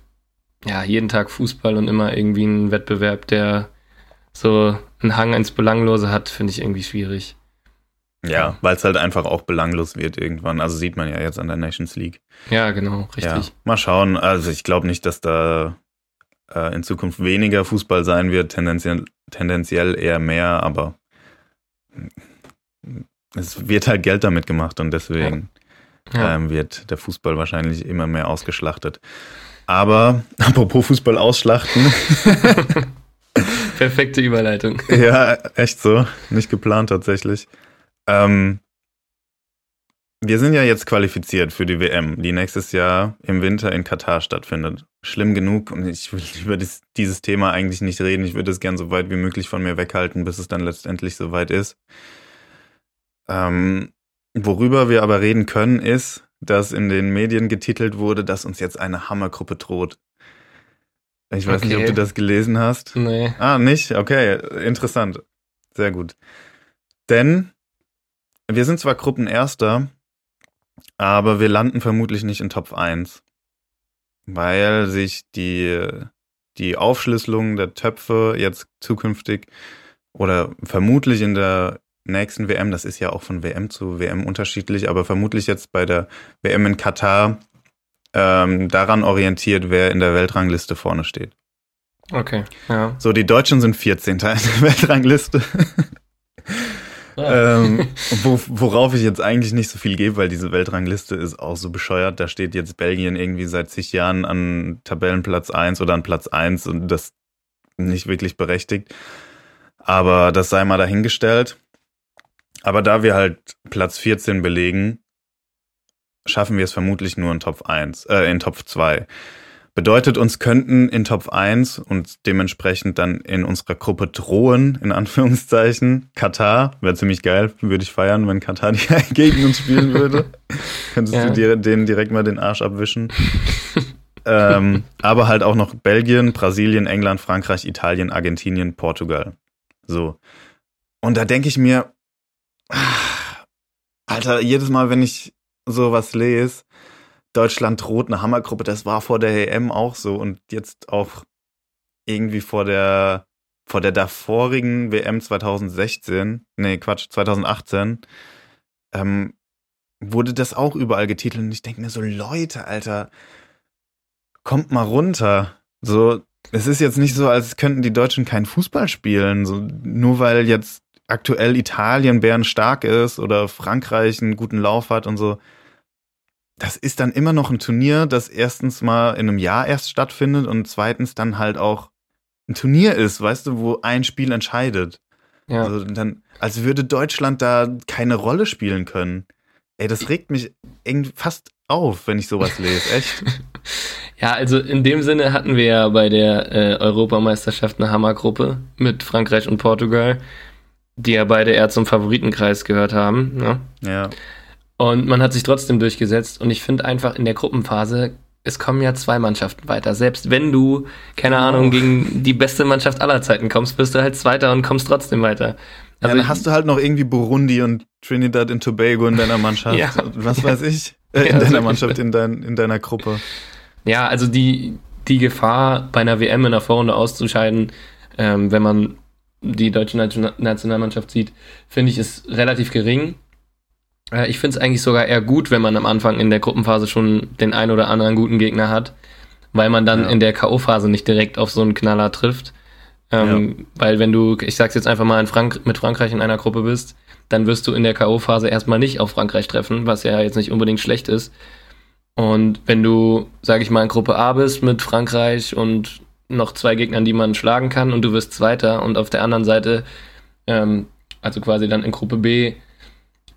[SPEAKER 2] ja, jeden Tag Fußball und immer irgendwie ein Wettbewerb, der so einen Hang ins Belanglose hat, finde ich irgendwie schwierig.
[SPEAKER 1] Ja, weil es halt einfach auch belanglos wird irgendwann. Also sieht man ja jetzt an der Nations League.
[SPEAKER 2] Ja, genau, richtig. Ja,
[SPEAKER 1] mal schauen. Also ich glaube nicht, dass da äh, in Zukunft weniger Fußball sein wird, tendenziell, tendenziell eher mehr, aber es wird halt Geld damit gemacht und deswegen ja. Ja. Ähm, wird der Fußball wahrscheinlich immer mehr ausgeschlachtet. Aber apropos Fußball ausschlachten.
[SPEAKER 2] Perfekte Überleitung.
[SPEAKER 1] Ja, echt so. Nicht geplant tatsächlich. Ähm, wir sind ja jetzt qualifiziert für die WM, die nächstes Jahr im Winter in Katar stattfindet. Schlimm genug und ich will über das, dieses Thema eigentlich nicht reden. Ich würde es gern so weit wie möglich von mir weghalten, bis es dann letztendlich soweit ist. Ähm, worüber wir aber reden können, ist, dass in den Medien getitelt wurde, dass uns jetzt eine Hammergruppe droht. Ich weiß okay. nicht, ob du das gelesen hast.
[SPEAKER 2] Nee.
[SPEAKER 1] Ah, nicht? Okay, interessant. Sehr gut. Denn wir sind zwar Gruppenerster, aber wir landen vermutlich nicht in Top 1, weil sich die, die Aufschlüsselung der Töpfe jetzt zukünftig oder vermutlich in der nächsten WM, das ist ja auch von WM zu WM unterschiedlich, aber vermutlich jetzt bei der WM in Katar ähm, daran orientiert, wer in der Weltrangliste vorne steht.
[SPEAKER 2] Okay, ja.
[SPEAKER 1] So, die Deutschen sind 14. in der Weltrangliste. Ähm, wo, worauf ich jetzt eigentlich nicht so viel gebe, weil diese Weltrangliste ist auch so bescheuert. Da steht jetzt Belgien irgendwie seit zig Jahren an Tabellenplatz 1 oder an Platz 1 und das nicht wirklich berechtigt. Aber das sei mal dahingestellt. Aber da wir halt Platz 14 belegen, schaffen wir es vermutlich nur in Top 1, äh, in Top 2. Bedeutet, uns könnten in Top 1 und dementsprechend dann in unserer Gruppe drohen, in Anführungszeichen, Katar. Wäre ziemlich geil, würde ich feiern, wenn Katar gegen uns spielen würde. Könntest ja. du dir denen direkt mal den Arsch abwischen. ähm, aber halt auch noch Belgien, Brasilien, England, Frankreich, Italien, Argentinien, Portugal. So. Und da denke ich mir, ach, Alter, jedes Mal, wenn ich sowas lese, Deutschland droht eine Hammergruppe, das war vor der EM auch so und jetzt auch irgendwie vor der vor der davorigen WM 2016, nee, Quatsch, 2018, ähm, wurde das auch überall getitelt und ich denke mir so, Leute, Alter, kommt mal runter. So, es ist jetzt nicht so, als könnten die Deutschen keinen Fußball spielen, so, nur weil jetzt aktuell Italien bärenstark ist oder Frankreich einen guten Lauf hat und so das ist dann immer noch ein Turnier, das erstens mal in einem Jahr erst stattfindet und zweitens dann halt auch ein Turnier ist, weißt du, wo ein Spiel entscheidet. Ja. Also dann, als würde Deutschland da keine Rolle spielen können. Ey, das regt mich fast auf, wenn ich sowas lese, echt.
[SPEAKER 2] ja, also in dem Sinne hatten wir ja bei der äh, Europameisterschaft eine Hammergruppe mit Frankreich und Portugal, die ja beide eher zum Favoritenkreis gehört haben. Ne?
[SPEAKER 1] Ja.
[SPEAKER 2] Und man hat sich trotzdem durchgesetzt. Und ich finde einfach in der Gruppenphase, es kommen ja zwei Mannschaften weiter. Selbst wenn du, keine Ahnung, gegen die beste Mannschaft aller Zeiten kommst, bist du halt Zweiter und kommst trotzdem weiter.
[SPEAKER 1] Also ja, dann hast du halt noch irgendwie Burundi und Trinidad und Tobago in deiner Mannschaft. ja. Was weiß ich. Äh, in deiner Mannschaft, in, dein, in deiner Gruppe.
[SPEAKER 2] Ja, also die, die Gefahr, bei einer WM in der Vorrunde auszuscheiden, ähm, wenn man die deutsche Nationalmannschaft sieht, finde ich, ist relativ gering. Äh, ich finde es eigentlich sogar eher gut, wenn man am Anfang in der Gruppenphase schon den ein oder anderen guten Gegner hat, weil man dann ja. in der K.O.-Phase nicht direkt auf so einen Knaller trifft. Ähm, ja. Weil wenn du, ich sag's jetzt einfach mal, Frank mit Frankreich in einer Gruppe bist, dann wirst du in der K.O.-Phase erstmal nicht auf Frankreich treffen, was ja jetzt nicht unbedingt schlecht ist. Und wenn du, sag ich mal, in Gruppe A bist mit Frankreich und noch zwei Gegnern, die man schlagen kann und du wirst Zweiter und auf der anderen Seite, ähm, also quasi dann in Gruppe B,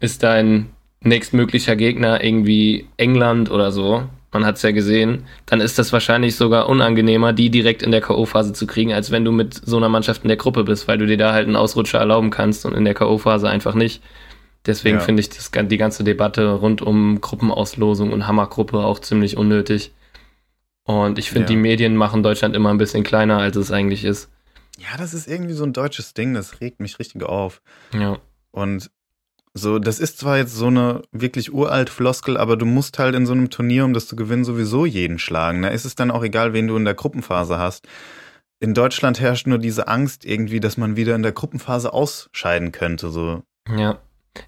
[SPEAKER 2] ist dein nächstmöglicher Gegner irgendwie England oder so, man hat es ja gesehen, dann ist das wahrscheinlich sogar unangenehmer, die direkt in der K.O.-Phase zu kriegen, als wenn du mit so einer Mannschaft in der Gruppe bist, weil du dir da halt einen Ausrutscher erlauben kannst und in der K.O.-Phase einfach nicht. Deswegen ja. finde ich das, die ganze Debatte rund um Gruppenauslosung und Hammergruppe auch ziemlich unnötig. Und ich finde, ja. die Medien machen Deutschland immer ein bisschen kleiner, als es eigentlich ist.
[SPEAKER 1] Ja, das ist irgendwie so ein deutsches Ding, das regt mich richtig auf.
[SPEAKER 2] Ja.
[SPEAKER 1] Und so, das ist zwar jetzt so eine wirklich uralt Floskel, aber du musst halt in so einem Turnier, um das zu gewinnen, sowieso jeden schlagen. Da ist es dann auch egal, wen du in der Gruppenphase hast. In Deutschland herrscht nur diese Angst irgendwie, dass man wieder in der Gruppenphase ausscheiden könnte, so.
[SPEAKER 2] Ja.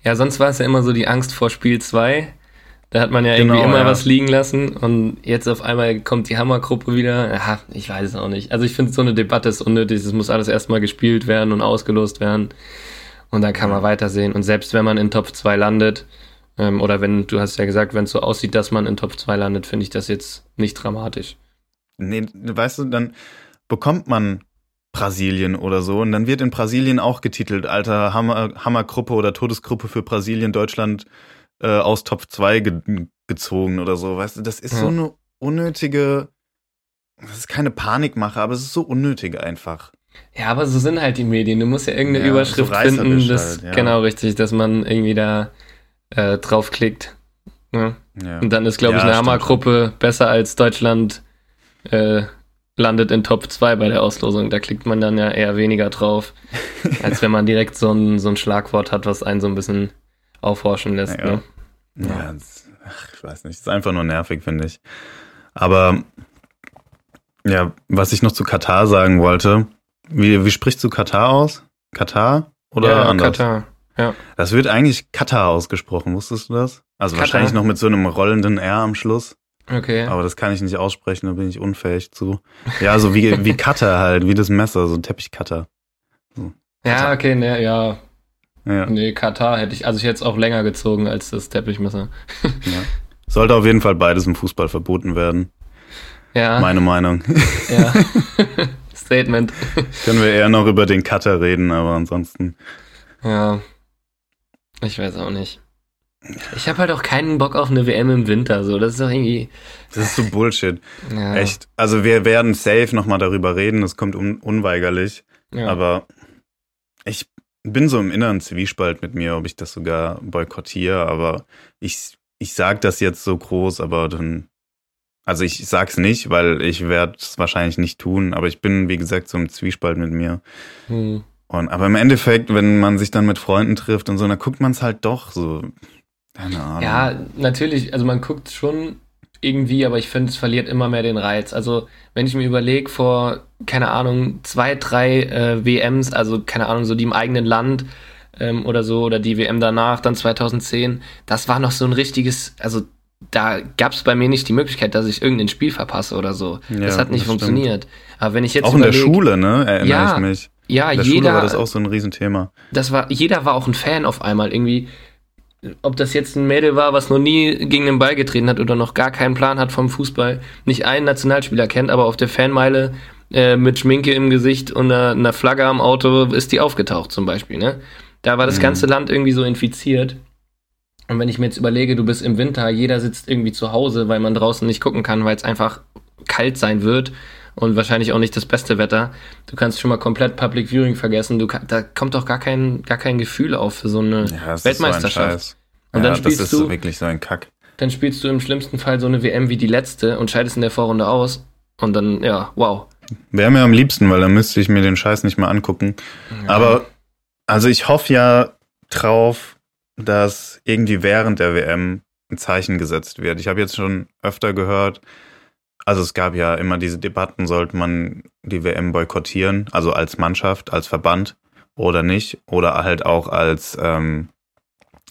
[SPEAKER 2] Ja, sonst war es ja immer so die Angst vor Spiel 2. Da hat man ja genau, irgendwie immer ja. was liegen lassen und jetzt auf einmal kommt die Hammergruppe wieder. Ja, ich weiß es auch nicht. Also ich finde, so eine Debatte ist unnötig. Es muss alles erstmal gespielt werden und ausgelost werden. Und dann kann man weitersehen. Und selbst wenn man in Top 2 landet, ähm, oder wenn, du hast ja gesagt, wenn es so aussieht, dass man in Top 2 landet, finde ich das jetzt nicht dramatisch.
[SPEAKER 1] Nee, weißt du, dann bekommt man Brasilien oder so und dann wird in Brasilien auch getitelt, alter Hammer, Hammergruppe oder Todesgruppe für Brasilien, Deutschland äh, aus Top 2 ge gezogen oder so. Weißt du, das ist ja. so eine unnötige, das ist keine Panikmache, aber es ist so unnötig einfach.
[SPEAKER 2] Ja, aber so sind halt die Medien. Du musst ja irgendeine ja, Überschrift so finden, das, halt, ja. genau richtig, dass man irgendwie da äh, draufklickt. Ne? Ja. Und dann ist, glaube ich, eine Hammergruppe besser als Deutschland äh, landet in Top 2 bei der Auslosung. Da klickt man dann ja eher weniger drauf, als wenn man direkt so ein, so ein Schlagwort hat, was einen so ein bisschen aufhorchen lässt. Ja, ne?
[SPEAKER 1] ja. ach, ich weiß nicht. ist einfach nur nervig, finde ich. Aber ja, was ich noch zu Katar sagen wollte, wie, wie sprichst du Katar aus? Katar oder ja, anders?
[SPEAKER 2] Katar. Ja.
[SPEAKER 1] Das wird eigentlich Katar ausgesprochen, wusstest du das? Also Katar. wahrscheinlich noch mit so einem rollenden R am Schluss.
[SPEAKER 2] Okay.
[SPEAKER 1] Aber das kann ich nicht aussprechen, da bin ich unfähig zu. Ja, so wie, wie Cutter halt, wie das Messer, so ein Teppichcutter.
[SPEAKER 2] So. Ja, okay, ne, ja. ja. Nee, Katar hätte ich, also ich hätte es auch länger gezogen als das Teppichmesser.
[SPEAKER 1] ja. Sollte auf jeden Fall beides im Fußball verboten werden.
[SPEAKER 2] Ja.
[SPEAKER 1] Meine Meinung.
[SPEAKER 2] Ja. Statement.
[SPEAKER 1] Können wir eher noch über den Cutter reden, aber ansonsten.
[SPEAKER 2] Ja. Ich weiß auch nicht. Ich habe halt auch keinen Bock auf eine WM im Winter, so. Das ist doch irgendwie.
[SPEAKER 1] Das ist so Bullshit. Ja. Echt. Also wir werden safe nochmal darüber reden, das kommt un unweigerlich. Ja. Aber ich bin so im inneren Zwiespalt mit mir, ob ich das sogar boykottiere, aber ich, ich sag das jetzt so groß, aber dann also ich sag's nicht, weil ich werde es wahrscheinlich nicht tun, aber ich bin, wie gesagt, so im Zwiespalt mit mir. Hm. Und aber im Endeffekt, wenn man sich dann mit Freunden trifft und so, dann guckt man es halt doch so. Keine Ahnung.
[SPEAKER 2] Ja, natürlich, also man guckt schon irgendwie, aber ich finde, es verliert immer mehr den Reiz. Also, wenn ich mir überlege, vor, keine Ahnung, zwei, drei äh, WMs, also keine Ahnung, so die im eigenen Land ähm, oder so, oder die WM danach, dann 2010, das war noch so ein richtiges, also da gab es bei mir nicht die Möglichkeit, dass ich irgendein Spiel verpasse oder so. Ja, das hat nicht das funktioniert. Aber wenn ich jetzt
[SPEAKER 1] auch in der Schule, ne, erinnere ja, ich mich.
[SPEAKER 2] Ja,
[SPEAKER 1] in der
[SPEAKER 2] jeder
[SPEAKER 1] Schule war das auch so ein Riesenthema.
[SPEAKER 2] Das war, jeder war auch ein Fan auf einmal irgendwie. ob das jetzt ein Mädel war, was noch nie gegen den Ball getreten hat oder noch gar keinen Plan hat vom Fußball, nicht einen Nationalspieler kennt, aber auf der Fanmeile äh, mit Schminke im Gesicht und einer, einer, Flagge am Auto ist die aufgetaucht zum Beispiel. Ne? Da war das mhm. ganze Land irgendwie so infiziert. Und wenn ich mir jetzt überlege, du bist im Winter, jeder sitzt irgendwie zu Hause, weil man draußen nicht gucken kann, weil es einfach kalt sein wird und wahrscheinlich auch nicht das beste Wetter. Du kannst schon mal komplett Public Viewing vergessen. Du da kommt doch gar kein, gar kein Gefühl auf für so eine ja, Weltmeisterschaft.
[SPEAKER 1] So ein und dann spielst das ist du, wirklich so ein Kack.
[SPEAKER 2] Dann spielst du im schlimmsten Fall so eine WM wie die letzte und scheidest in der Vorrunde aus. Und dann, ja, wow.
[SPEAKER 1] Wäre mir am liebsten, weil dann müsste ich mir den Scheiß nicht mehr angucken. Ja. Aber, also ich hoffe ja drauf, dass irgendwie während der WM ein Zeichen gesetzt wird. Ich habe jetzt schon öfter gehört, also es gab ja immer diese Debatten, sollte man die WM boykottieren, also als Mannschaft, als Verband oder nicht, oder halt auch als ähm,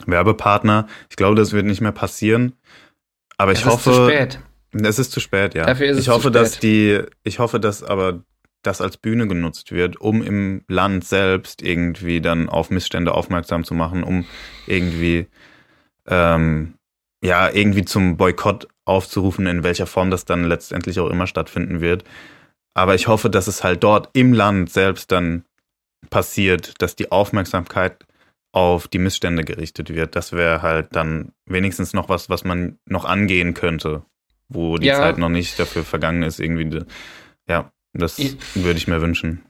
[SPEAKER 1] Werbepartner. Ich glaube, das wird nicht mehr passieren. Aber ich es hoffe.
[SPEAKER 2] Es ist zu spät.
[SPEAKER 1] Es ist zu spät, ja.
[SPEAKER 2] Dafür ist
[SPEAKER 1] ich
[SPEAKER 2] es
[SPEAKER 1] hoffe,
[SPEAKER 2] zu
[SPEAKER 1] spät. dass die, ich hoffe, dass aber das als Bühne genutzt wird, um im Land selbst irgendwie dann auf Missstände aufmerksam zu machen, um irgendwie ähm, ja irgendwie zum Boykott aufzurufen, in welcher Form das dann letztendlich auch immer stattfinden wird. Aber ich hoffe, dass es halt dort im Land selbst dann passiert, dass die Aufmerksamkeit auf die Missstände gerichtet wird. Das wäre halt dann wenigstens noch was, was man noch angehen könnte, wo die ja. Zeit noch nicht dafür vergangen ist, irgendwie. Ja, das ich, würde ich mir wünschen.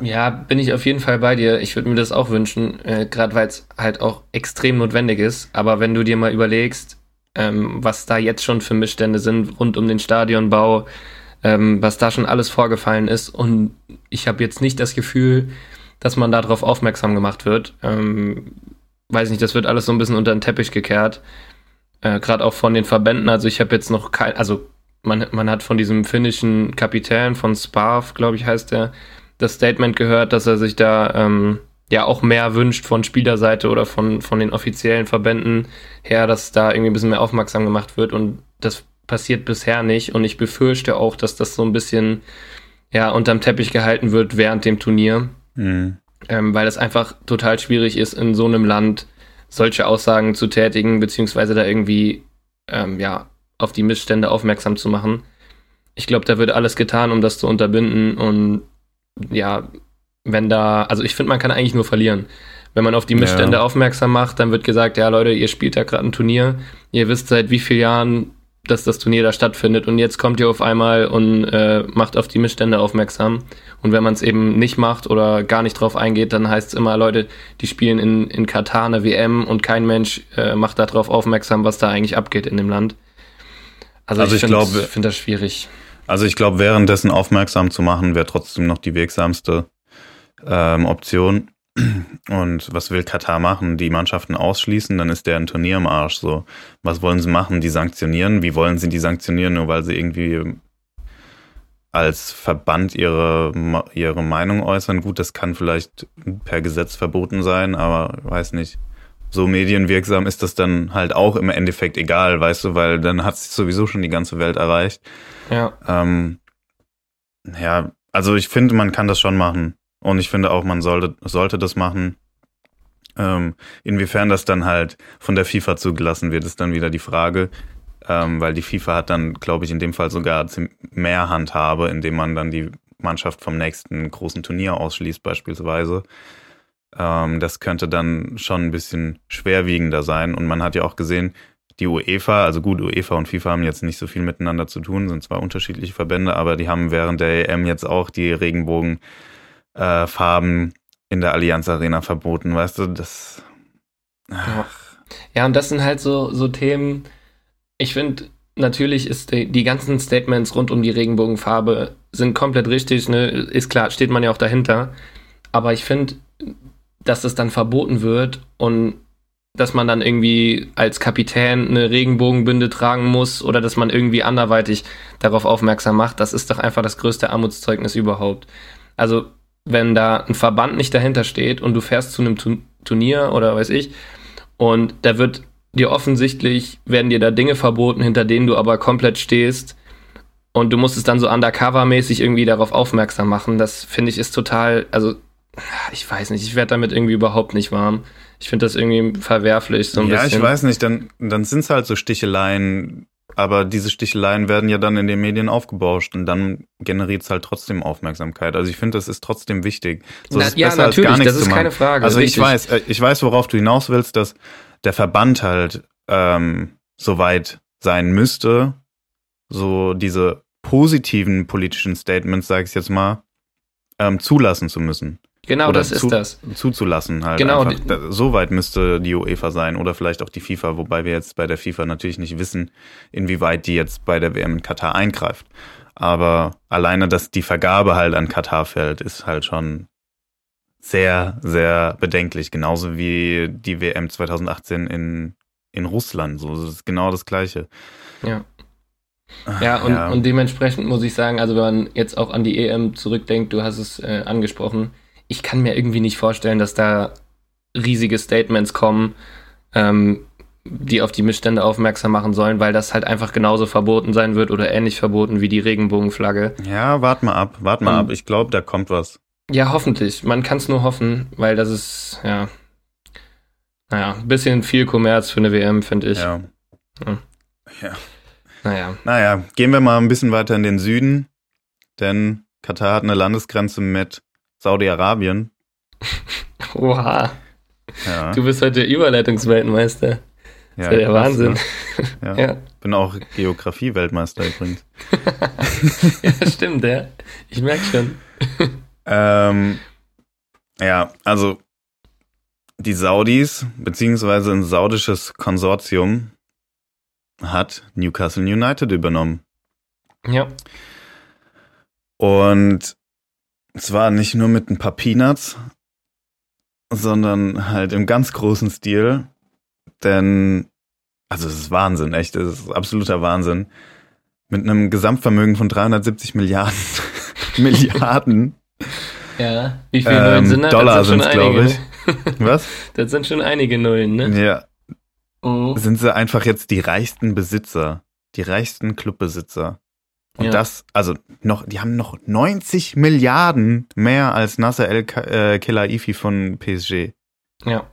[SPEAKER 2] Ja, bin ich auf jeden Fall bei dir. Ich würde mir das auch wünschen, äh, gerade weil es halt auch extrem notwendig ist. Aber wenn du dir mal überlegst, ähm, was da jetzt schon für Missstände sind rund um den Stadionbau, ähm, was da schon alles vorgefallen ist. Und ich habe jetzt nicht das Gefühl, dass man darauf aufmerksam gemacht wird. Ähm, weiß nicht, das wird alles so ein bisschen unter den Teppich gekehrt. Äh, Gerade auch von den Verbänden. Also ich habe jetzt noch kein, also man, man hat von diesem finnischen Kapitän von Sparf, glaube ich, heißt der, das Statement gehört, dass er sich da ähm, ja auch mehr wünscht von Spielerseite oder von, von den offiziellen Verbänden her, dass da irgendwie ein bisschen mehr aufmerksam gemacht wird und das passiert bisher nicht und ich befürchte auch, dass das so ein bisschen ja unterm Teppich gehalten wird während dem Turnier, mhm. ähm, weil es einfach total schwierig ist, in so einem Land solche Aussagen zu tätigen, beziehungsweise da irgendwie ähm, ja auf die Missstände aufmerksam zu machen. Ich glaube, da wird alles getan, um das zu unterbinden und ja, wenn da, also ich finde, man kann eigentlich nur verlieren. Wenn man auf die Missstände ja. aufmerksam macht, dann wird gesagt, ja Leute, ihr spielt da gerade ein Turnier, ihr wisst seit wie vielen Jahren, dass das Turnier da stattfindet und jetzt kommt ihr auf einmal und äh, macht auf die Missstände aufmerksam. Und wenn man es eben nicht macht oder gar nicht drauf eingeht, dann heißt es immer, Leute, die spielen in, in Katar eine WM und kein Mensch äh, macht darauf aufmerksam, was da eigentlich abgeht in dem Land. Also, also ich, ich finde find das schwierig.
[SPEAKER 1] Also ich glaube, währenddessen aufmerksam zu machen, wäre trotzdem noch die wirksamste ähm, Option. Und was will Katar machen? Die Mannschaften ausschließen, dann ist der ein Turnier im Arsch. So, was wollen sie machen? Die sanktionieren? Wie wollen sie die sanktionieren? Nur weil sie irgendwie als Verband ihre, ihre Meinung äußern. Gut, das kann vielleicht per Gesetz verboten sein, aber weiß nicht. So medienwirksam ist das dann halt auch im Endeffekt egal, weißt du, weil dann hat es sowieso schon die ganze Welt erreicht.
[SPEAKER 2] Ja.
[SPEAKER 1] Ähm, ja, also ich finde, man kann das schon machen. Und ich finde auch, man sollte, sollte das machen. Ähm, inwiefern das dann halt von der FIFA zugelassen wird, ist dann wieder die Frage. Ähm, weil die FIFA hat dann, glaube ich, in dem Fall sogar mehr Handhabe, indem man dann die Mannschaft vom nächsten großen Turnier ausschließt, beispielsweise. Ähm, das könnte dann schon ein bisschen schwerwiegender sein. Und man hat ja auch gesehen, die UEFA, also gut, UEFA und FIFA haben jetzt nicht so viel miteinander zu tun, sind zwar unterschiedliche Verbände, aber die haben während der EM jetzt auch die Regenbogen äh, in der Allianz Arena verboten, weißt du, das.
[SPEAKER 2] Ach. Ja, und das sind halt so, so Themen. Ich finde, natürlich ist die, die, ganzen Statements rund um die Regenbogenfarbe sind komplett richtig, ne? Ist klar, steht man ja auch dahinter. Aber ich finde, dass das dann verboten wird und dass man dann irgendwie als Kapitän eine Regenbogenbinde tragen muss oder dass man irgendwie anderweitig darauf aufmerksam macht, das ist doch einfach das größte Armutszeugnis überhaupt. Also wenn da ein Verband nicht dahinter steht und du fährst zu einem Turnier oder weiß ich, und da wird dir offensichtlich, werden dir da Dinge verboten, hinter denen du aber komplett stehst und du musst es dann so undercover-mäßig irgendwie darauf aufmerksam machen. Das finde ich ist total, also ich weiß nicht, ich werde damit irgendwie überhaupt nicht warm. Ich finde das irgendwie verwerflich, so ein
[SPEAKER 1] ja,
[SPEAKER 2] bisschen.
[SPEAKER 1] ich weiß nicht, dann, dann sind es halt so Sticheleien, aber diese Sticheleien werden ja dann in den Medien aufgebauscht und dann generiert es halt trotzdem Aufmerksamkeit. Also ich finde, das ist trotzdem wichtig. So,
[SPEAKER 2] Na,
[SPEAKER 1] ist
[SPEAKER 2] ja,
[SPEAKER 1] besser, als
[SPEAKER 2] natürlich,
[SPEAKER 1] gar nichts
[SPEAKER 2] das ist keine Frage.
[SPEAKER 1] Also ich weiß, äh, ich weiß, worauf du hinaus willst, dass der Verband halt ähm, soweit sein müsste, so diese positiven politischen Statements, sage ich jetzt mal, ähm, zulassen zu müssen.
[SPEAKER 2] Genau, das ist
[SPEAKER 1] zu-
[SPEAKER 2] das.
[SPEAKER 1] Zuzulassen halt.
[SPEAKER 2] Genau,
[SPEAKER 1] Einfach. Da, so weit müsste die UEFA sein oder vielleicht auch die FIFA, wobei wir jetzt bei der FIFA natürlich nicht wissen, inwieweit die jetzt bei der WM in Katar eingreift. Aber alleine, dass die Vergabe halt an Katar fällt, ist halt schon sehr, sehr bedenklich. Genauso wie die WM 2018 in, in Russland. So, das ist genau das Gleiche.
[SPEAKER 2] Ja. Ja und, und dementsprechend muss ich sagen, also wenn man jetzt auch an die EM zurückdenkt, du hast es äh, angesprochen, ich kann mir irgendwie nicht vorstellen, dass da riesige Statements kommen, ähm, die auf die Missstände aufmerksam machen sollen, weil das halt einfach genauso verboten sein wird oder ähnlich verboten wie die Regenbogenflagge.
[SPEAKER 1] ja, wart mal ab, wart mal
[SPEAKER 2] Ähm,
[SPEAKER 1] ab. Ich glaube, da kommt was.
[SPEAKER 2] Ja, hoffentlich. Man kann es nur hoffen, weil das ist, ja, naja, ein bisschen viel Kommerz für eine WM, finde ich.
[SPEAKER 1] Ja.
[SPEAKER 2] Ja.
[SPEAKER 1] ja.
[SPEAKER 2] Naja,
[SPEAKER 1] Naja, gehen wir mal ein bisschen weiter in den Süden, denn Katar hat eine Landesgrenze mit Saudi-Arabien.
[SPEAKER 2] oha,
[SPEAKER 1] Ja,
[SPEAKER 2] du bist heute
[SPEAKER 1] ja,
[SPEAKER 2] Überleitungsweltmeister. Das ist ja der
[SPEAKER 1] krass,
[SPEAKER 2] Wahnsinn.
[SPEAKER 1] ne? Ja.
[SPEAKER 2] Ja.
[SPEAKER 1] Bin auch Geografie-Weltmeister übrigens.
[SPEAKER 2] ja, stimmt, ja. Ich merke schon.
[SPEAKER 1] Ähm, ja, also die Saudis, beziehungsweise ein saudisches Konsortium, hat Newcastle United übernommen.
[SPEAKER 2] Ja,
[SPEAKER 1] Und zwar nicht nur mit ein paar Peanuts, sondern halt im ganz großen Stil. Denn, also es ist Wahnsinn, echt, es ist absoluter Wahnsinn. Mit einem Gesamtvermögen von 370 Milliarden, Milliarden
[SPEAKER 2] ja. Wie viele
[SPEAKER 1] Ähm,
[SPEAKER 2] Nullen sind das?
[SPEAKER 1] Dollar
[SPEAKER 2] sind
[SPEAKER 1] sind's,
[SPEAKER 2] schon einige.
[SPEAKER 1] glaub ich. Was?
[SPEAKER 2] Das sind schon einige Nullen, ne?
[SPEAKER 1] Ja,
[SPEAKER 2] Mhm.
[SPEAKER 1] sind sie einfach jetzt die reichsten Besitzer, die reichsten Clubbesitzer. Und
[SPEAKER 2] Ja.
[SPEAKER 1] das, also noch, die haben noch 90 Milliarden mehr als Nasser El äh, Khelaifi von PSG.
[SPEAKER 2] Ja.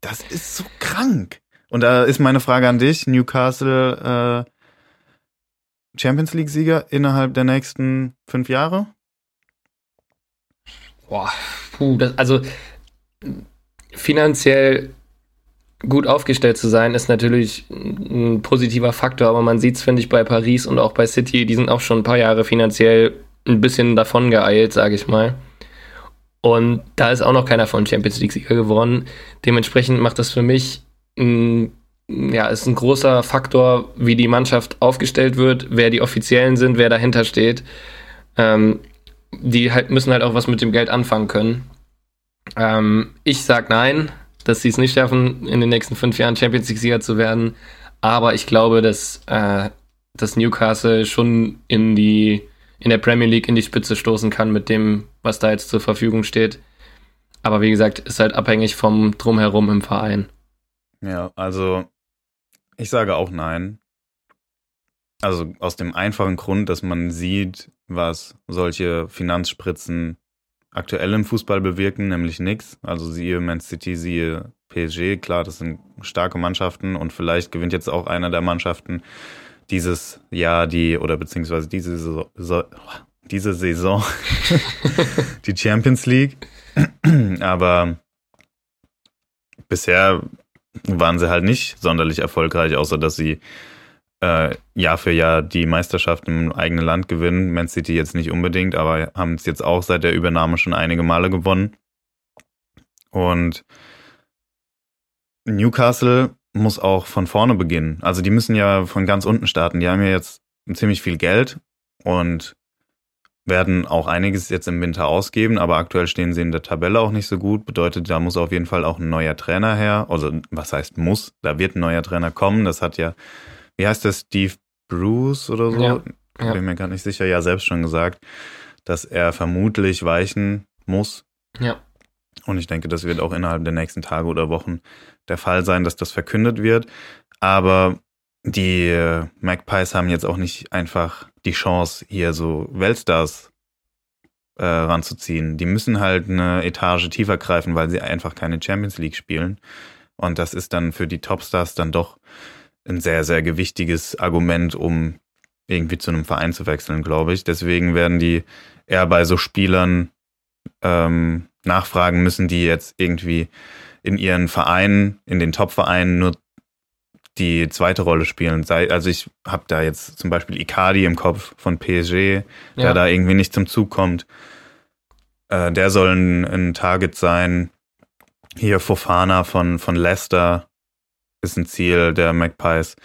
[SPEAKER 1] Das ist so krank. Und da ist meine Frage an dich, Newcastle äh, Champions League Sieger innerhalb der nächsten fünf Jahre?
[SPEAKER 2] Boah, puh, das, also finanziell gut aufgestellt zu sein, ist natürlich ein positiver Faktor, aber man sieht es, finde ich, bei Paris und auch bei City, die sind auch schon ein paar Jahre finanziell ein bisschen davon geeilt, sage ich mal. Und da ist auch noch keiner von Champions League-Sieger geworden. Dementsprechend macht das für mich ein, ja, ist ein großer Faktor, wie die Mannschaft aufgestellt wird, wer die Offiziellen sind, wer dahinter steht. Ähm, die halt müssen halt auch was mit dem Geld anfangen können. Ähm, ich sag nein, dass sie es nicht schaffen, in den nächsten fünf Jahren Champions League-Sieger zu werden. Aber ich glaube, dass, äh, dass Newcastle schon in die in der Premier League in die Spitze stoßen kann mit dem, was da jetzt zur Verfügung steht. Aber wie gesagt, ist halt abhängig vom Drumherum im Verein.
[SPEAKER 1] Ja, also ich sage auch nein. Also aus dem einfachen Grund, dass man sieht, was solche Finanzspritzen aktuell im Fußball bewirken, nämlich nichts. Also siehe Man City, siehe PSG, klar, das sind starke Mannschaften und vielleicht gewinnt jetzt auch einer der Mannschaften dieses Jahr die, oder beziehungsweise diese Saison, so, diese Saison die Champions League. Aber bisher waren sie halt nicht sonderlich erfolgreich, außer dass sie äh, Jahr für Jahr die Meisterschaft im eigenen Land gewinnen. Man City jetzt nicht unbedingt, aber haben es jetzt auch seit der Übernahme schon einige Male gewonnen. Und Newcastle muss auch von vorne beginnen. Also die müssen ja von ganz unten starten. Die haben ja jetzt ziemlich viel Geld und werden auch einiges jetzt im Winter ausgeben, aber aktuell stehen sie in der Tabelle auch nicht so gut. Bedeutet, da muss auf jeden Fall auch ein neuer Trainer her. Also, was heißt muss? Da wird ein neuer Trainer kommen. Das hat ja, wie heißt der, Steve Bruce oder so?
[SPEAKER 2] Ja, ja.
[SPEAKER 1] Bin mir gar nicht sicher. Ja, selbst schon gesagt, dass er vermutlich weichen muss.
[SPEAKER 2] Ja.
[SPEAKER 1] Und ich denke, das wird auch innerhalb der nächsten Tage oder Wochen der Fall sein, dass das verkündet wird. Aber die äh, Magpies haben jetzt auch nicht einfach die Chance, hier so Weltstars äh, ranzuziehen. Die müssen halt eine Etage tiefer greifen, weil sie einfach keine Champions League spielen. Und das ist dann für die Topstars dann doch ein sehr, sehr gewichtiges Argument, um irgendwie zu einem Verein zu wechseln, glaube ich. Deswegen werden die eher bei so Spielern ähm, nachfragen müssen, die jetzt irgendwie in ihren Vereinen, in den Top-Vereinen nur die zweite Rolle spielen. Also ich habe da jetzt zum Beispiel Icardi im Kopf von PSG, der ja. da irgendwie nicht zum Zug kommt. Äh, der soll ein, ein, Target sein. Hier Fofana von, von Leicester ist ein Ziel der Magpies.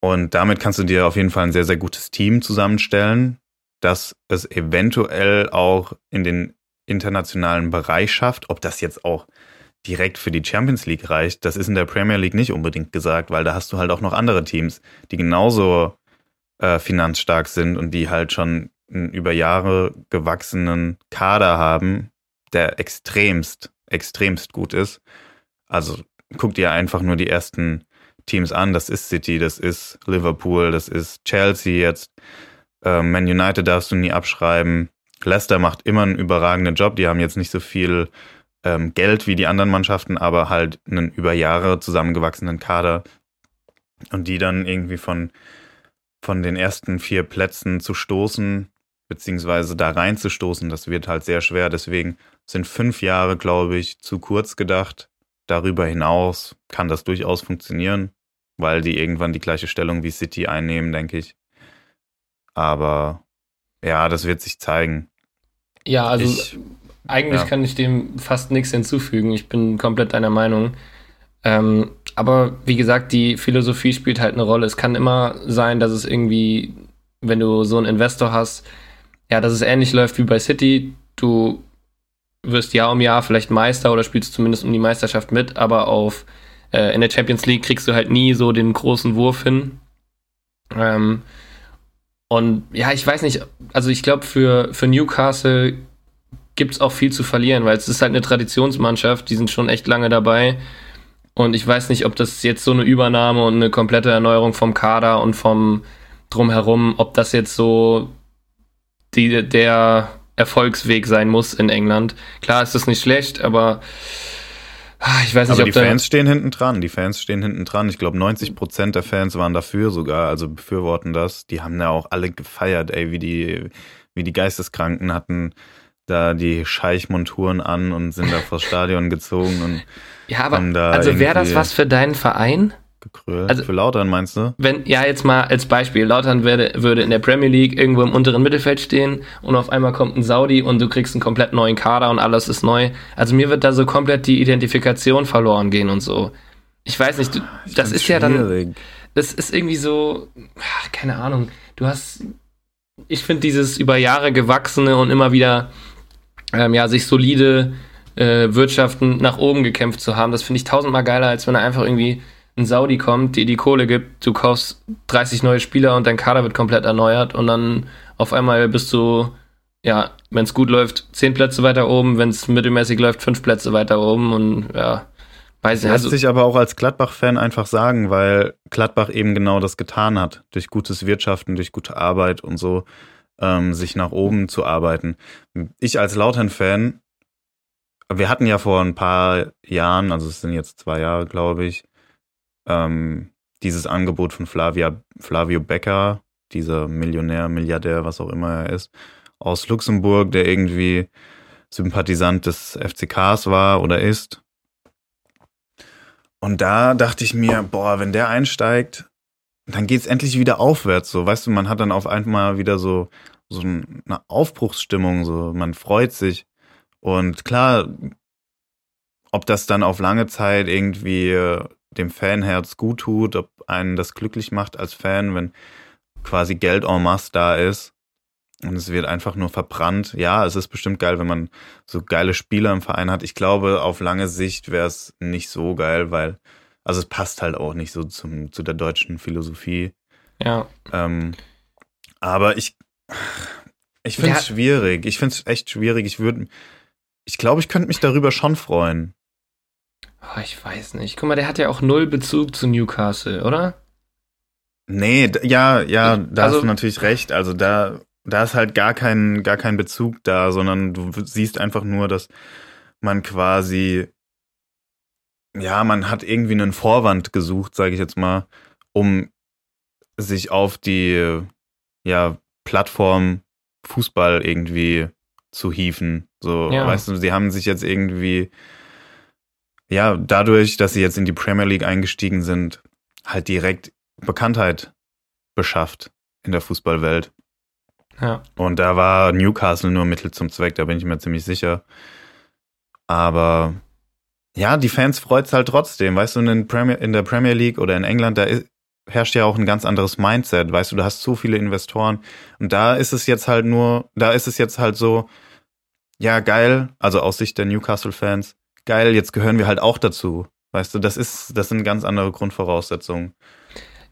[SPEAKER 1] Und damit kannst du dir auf jeden Fall ein sehr, sehr gutes Team zusammenstellen, das es eventuell auch in den internationalen Bereich schafft. Ob das jetzt auch direkt für die Champions League reicht, das ist in der Premier League nicht unbedingt gesagt, weil da hast du halt auch noch andere Teams, die genauso äh, finanzstark sind und die halt schon einen über Jahre gewachsenen Kader haben, der extremst, extremst gut ist. Also guck dir einfach nur die ersten Teams an. Das ist City, das ist Liverpool, das ist Chelsea jetzt. Ähm, Man United darfst du nie abschreiben. Leicester macht immer einen überragenden Job. Die haben jetzt nicht so viel ähm, Geld wie die anderen Mannschaften, aber halt einen über Jahre zusammengewachsenen Kader. Und die dann irgendwie von, von den ersten vier Plätzen zu stoßen, beziehungsweise da reinzustoßen, das wird halt sehr schwer. Deswegen sind fünf Jahre, glaube ich, zu kurz gedacht. Darüber hinaus kann das durchaus funktionieren, weil die irgendwann die gleiche Stellung wie City einnehmen, denke ich. Aber ja, das wird sich zeigen.
[SPEAKER 2] Ja, also ich, eigentlich ja. kann ich dem fast nichts hinzufügen. Ich bin komplett deiner Meinung. Ähm, aber wie gesagt, die Philosophie spielt halt eine Rolle. Es kann immer sein, dass es irgendwie, wenn du so einen Investor hast, ja, dass es ähnlich läuft wie bei City. Du wirst Jahr um Jahr vielleicht Meister oder spielst zumindest um die Meisterschaft mit, aber auf äh, in der Champions League kriegst du halt nie so den großen Wurf hin. Ähm, und ja, ich weiß nicht, also ich glaube, für, für Newcastle gibt es auch viel zu verlieren, weil es ist halt eine Traditionsmannschaft, die sind schon echt lange dabei. Und ich weiß nicht, ob das jetzt so eine Übernahme und eine komplette Erneuerung vom Kader und vom Drumherum, ob das jetzt so die, der Erfolgsweg sein muss in England. Klar ist das nicht schlecht, aber ah, ich weiß nicht,
[SPEAKER 1] aber ob die Fans stehen hinten dran. Die Fans stehen hinten dran. Ich glaube, 90 Prozent der Fans waren dafür sogar, also befürworten das. Die haben ja auch alle gefeiert, ey, wie die, wie die Geisteskranken hatten da die Scheichmonturen an und sind da vors Stadion gezogen und
[SPEAKER 2] ja, aber also wäre das was für deinen Verein?
[SPEAKER 1] Gekrölt. Also, für Lautern meinst du?
[SPEAKER 2] Wenn, ja, jetzt mal als Beispiel. Lautern würde, würde in der Premier League irgendwo im unteren Mittelfeld stehen und auf einmal kommt ein Saudi und du kriegst einen komplett neuen Kader und alles ist neu. Also mir wird da so komplett die Identifikation verloren gehen und so. Ich weiß nicht, du, das ist schwierig. ja dann. Das ist irgendwie so, keine Ahnung. Du hast, ich finde dieses über Jahre gewachsene und immer wieder ähm, ja, sich solide äh, Wirtschaften nach oben gekämpft zu haben. Das finde ich tausendmal geiler, als wenn er einfach irgendwie ein Saudi kommt, dir die Kohle gibt, du kaufst 30 neue Spieler und dein Kader wird komplett erneuert und dann auf einmal bist du, ja, wenn es gut läuft, 10 Plätze weiter oben, wenn es mittelmäßig läuft, 5 Plätze weiter oben und ja,
[SPEAKER 1] weiß nicht. Lässt also, sich aber auch als Gladbach-Fan einfach sagen, weil Gladbach eben genau das getan hat, durch gutes Wirtschaften, durch gute Arbeit und so ähm, sich nach oben zu arbeiten. Ich als Lautern-Fan, wir hatten ja vor ein paar Jahren, also es sind jetzt zwei Jahre, glaube ich, ähm, dieses Angebot von Flavia, Flavio Becker, dieser Millionär, Milliardär, was auch immer er ist, aus Luxemburg, der irgendwie Sympathisant des FCKs war oder ist. Und da dachte ich mir, boah, wenn der einsteigt, dann geht's endlich wieder aufwärts. So, weißt du, man hat dann auf einmal wieder so, so eine Aufbruchsstimmung, so, man freut sich. Und klar, ob das dann auf lange Zeit irgendwie äh, dem Fanherz gut tut, ob einen das glücklich macht als Fan, wenn quasi Geld en masse da ist und es wird einfach nur verbrannt. Ja, es ist bestimmt geil, wenn man so geile Spieler im Verein hat. Ich glaube, auf lange Sicht wäre es nicht so geil, weil also es passt halt auch nicht so zum, zu der deutschen Philosophie.
[SPEAKER 2] Ja.
[SPEAKER 1] Ähm, aber ich, ich finde es schwierig. Ich finde es echt schwierig. Ich würde, ich glaube, ich könnte mich darüber schon freuen.
[SPEAKER 2] Oh, ich weiß nicht. Guck mal, der hat ja auch null Bezug zu Newcastle, oder?
[SPEAKER 1] Nee, ja, ja, da also, hast du natürlich recht. Also da da ist halt gar kein, gar kein Bezug da, sondern du siehst einfach nur, dass man quasi, ja, man hat irgendwie einen Vorwand gesucht, sage ich jetzt mal, um sich auf die, ja, Plattform Fußball irgendwie zu hieven. So, ja. weißt du, sie haben sich jetzt irgendwie, ja, dadurch, dass sie jetzt in die Premier League eingestiegen sind, halt direkt Bekanntheit beschafft in der Fußballwelt. Ja. Und da war Newcastle nur Mittel zum Zweck, da bin ich mir ziemlich sicher. Aber ja, die Fans freut's halt trotzdem. Weißt du, in, Premier, in der Premier League oder in England, da herrscht ja auch ein ganz anderes Mindset. Weißt du, du hast so viele Investoren. Und da ist es jetzt halt nur, da ist es jetzt halt so, ja, geil, also aus Sicht der Newcastle-Fans, geil, jetzt gehören wir halt auch dazu. Weißt du, das ist, das sind ganz andere Grundvoraussetzungen.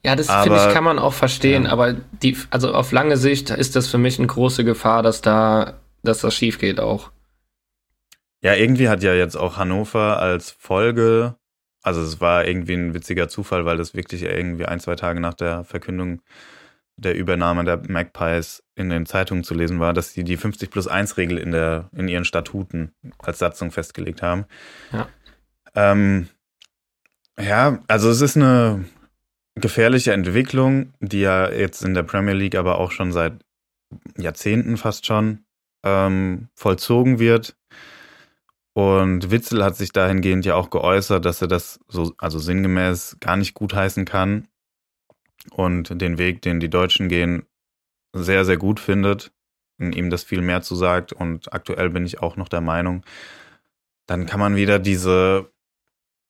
[SPEAKER 2] Ja, das finde ich, kann man auch verstehen, ja. aber die, also auf lange Sicht ist das für mich eine große Gefahr, dass da, dass das schief geht auch.
[SPEAKER 1] Ja, irgendwie hat ja jetzt auch Hannover als Folge, also es war irgendwie ein witziger Zufall, weil das wirklich irgendwie ein, zwei Tage nach der Verkündung der Übernahme der Magpies in den Zeitungen zu lesen war, dass sie die 50 plus 1 Regel in, der, in ihren Statuten als Satzung festgelegt haben. Ja. Ähm, ja, also es ist eine gefährliche Entwicklung, die ja jetzt in der Premier League aber auch schon seit Jahrzehnten fast schon ähm, vollzogen wird. Und Witzel hat sich dahingehend ja auch geäußert, dass er das so, also sinngemäß gar nicht gutheißen kann und den Weg, den die Deutschen gehen, sehr, sehr gut findet, ihm das viel mehr zu sagt. Und aktuell bin ich auch noch der Meinung, dann kann man wieder diese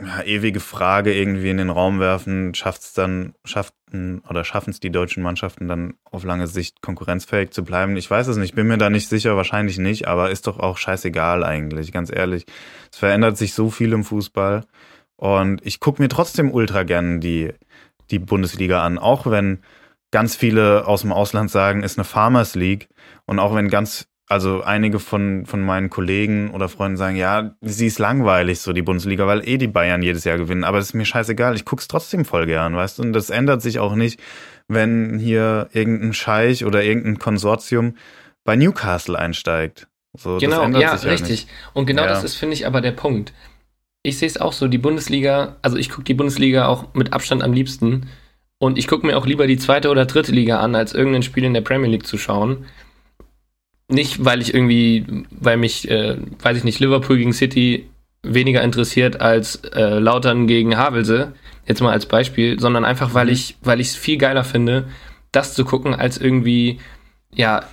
[SPEAKER 1] ja, ewige Frage irgendwie in den Raum werfen, schafft es dann, schafften oder schaffen es die deutschen Mannschaften dann auf lange Sicht konkurrenzfähig zu bleiben? Ich weiß es nicht, bin mir da nicht sicher, wahrscheinlich nicht, aber ist doch auch scheißegal eigentlich, ganz ehrlich. Es verändert sich so viel im Fußball und ich gucke mir trotzdem ultra gern die, die Bundesliga an, auch wenn ganz viele aus dem Ausland sagen, ist eine Farmers League und auch wenn ganz also einige von, von meinen Kollegen oder Freunden sagen, ja, sie ist langweilig, so die Bundesliga, weil eh die Bayern jedes Jahr gewinnen. Aber das ist mir scheißegal, ich guck's trotzdem voll gern, weißt du? Und das ändert sich auch nicht, wenn hier irgendein Scheich oder irgendein Konsortium bei Newcastle einsteigt. So,
[SPEAKER 2] genau, ja, richtig. Und genau ja. das ist, finde ich, aber der Punkt. Ich sehe es auch so, die Bundesliga, also ich gucke die Bundesliga auch mit Abstand am liebsten. Und ich gucke mir auch lieber die zweite oder dritte Liga an, als irgendein Spiel in der Premier League zu schauen nicht, weil ich irgendwie, weil mich, äh, weiß ich nicht, Liverpool gegen City weniger interessiert als äh, Lautern gegen Havelse, jetzt mal als Beispiel, sondern einfach, weil mhm. ich, weil ich es viel geiler finde, das zu gucken, als irgendwie, ja,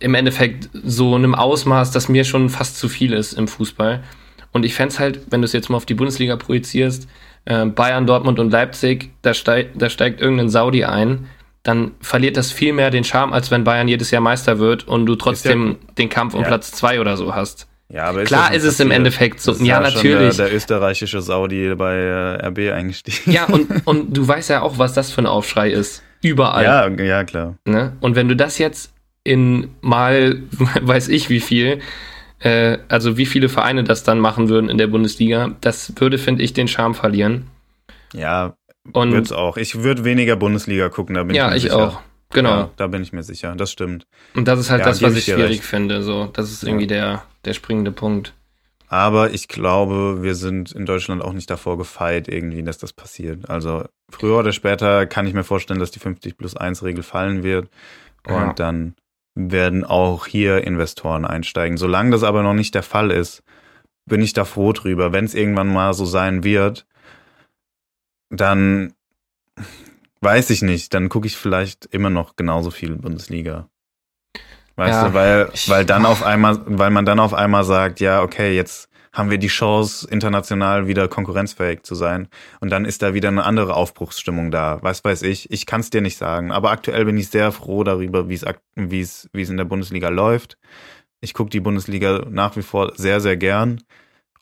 [SPEAKER 2] im Endeffekt so einem Ausmaß, das mir schon fast zu viel ist im Fußball. Und ich fände es halt, wenn du es jetzt mal auf die Bundesliga projizierst, äh, Bayern, Dortmund und Leipzig, da, steig, da steigt irgendein Saudi ein, dann verliert das viel mehr den Charme, als wenn Bayern jedes Jahr Meister wird und du trotzdem ja, den Kampf um ja. Platz zwei oder so hast. Ja, aber ist Klar ist es im Endeffekt so. Ja, natürlich.
[SPEAKER 1] Der, der, österreichische Saudi bei äh, RB eingestiegen.
[SPEAKER 2] Ja, und, und du weißt ja auch, was das für ein Aufschrei ist. Überall.
[SPEAKER 1] Ja, ja, klar.
[SPEAKER 2] Ne? Und wenn du das jetzt in mal, weiß ich wie viel, äh, also wie viele Vereine das dann machen würden in der Bundesliga, das würde, finde ich, den Charme verlieren.
[SPEAKER 1] Ja, und Wird's auch. Ich würde weniger Bundesliga gucken, da bin
[SPEAKER 2] ja,
[SPEAKER 1] ich
[SPEAKER 2] mir sicher. Ja, ich auch. Genau. Ja,
[SPEAKER 1] da bin ich mir sicher, das stimmt.
[SPEAKER 2] Und das ist halt ja, das, was ich schwierig recht. finde. So, das ist irgendwie der, der springende Punkt.
[SPEAKER 1] Aber ich glaube, wir sind in Deutschland auch nicht davor gefeit, irgendwie, dass das passiert. Also früher oder später kann ich mir vorstellen, dass die 50 plus 1 Regel fallen wird. Und dann werden auch hier Investoren einsteigen. Solange das aber noch nicht der Fall ist, bin ich da froh drüber. Wenn es irgendwann mal so sein wird, dann weiß ich nicht, dann gucke ich vielleicht immer noch genauso viel Bundesliga. Weißt ja, du, weil, weil dann auf einmal, weil man dann auf einmal sagt, ja, okay, jetzt haben wir die Chance, international wieder konkurrenzfähig zu sein. Und dann ist da wieder eine andere Aufbruchsstimmung da. Was weiß ich. Ich kann es dir nicht sagen. Aber aktuell bin ich sehr froh darüber, wie es, in der Bundesliga läuft. Ich gucke die Bundesliga nach wie vor sehr, sehr gern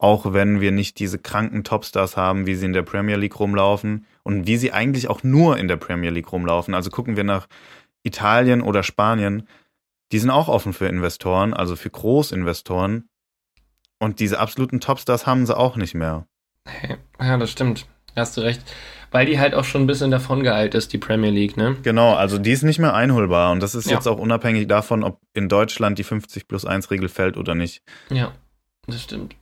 [SPEAKER 1] auch wenn wir nicht diese kranken Topstars haben, wie sie in der Premier League rumlaufen und wie sie eigentlich auch nur in der Premier League rumlaufen. Also gucken wir nach Italien oder Spanien, die sind auch offen für Investoren, also für Großinvestoren. Und diese absoluten Topstars haben sie auch nicht mehr.
[SPEAKER 2] Ja, das stimmt. Hast du recht. Weil die halt auch schon ein bisschen davon geeilt ist, die Premier League, ne?
[SPEAKER 1] Genau, also die ist nicht mehr einholbar und das ist
[SPEAKER 2] Ja.
[SPEAKER 1] jetzt auch unabhängig davon, ob in Deutschland die 50 plus 1 Regel fällt oder nicht.
[SPEAKER 2] Ja, das stimmt.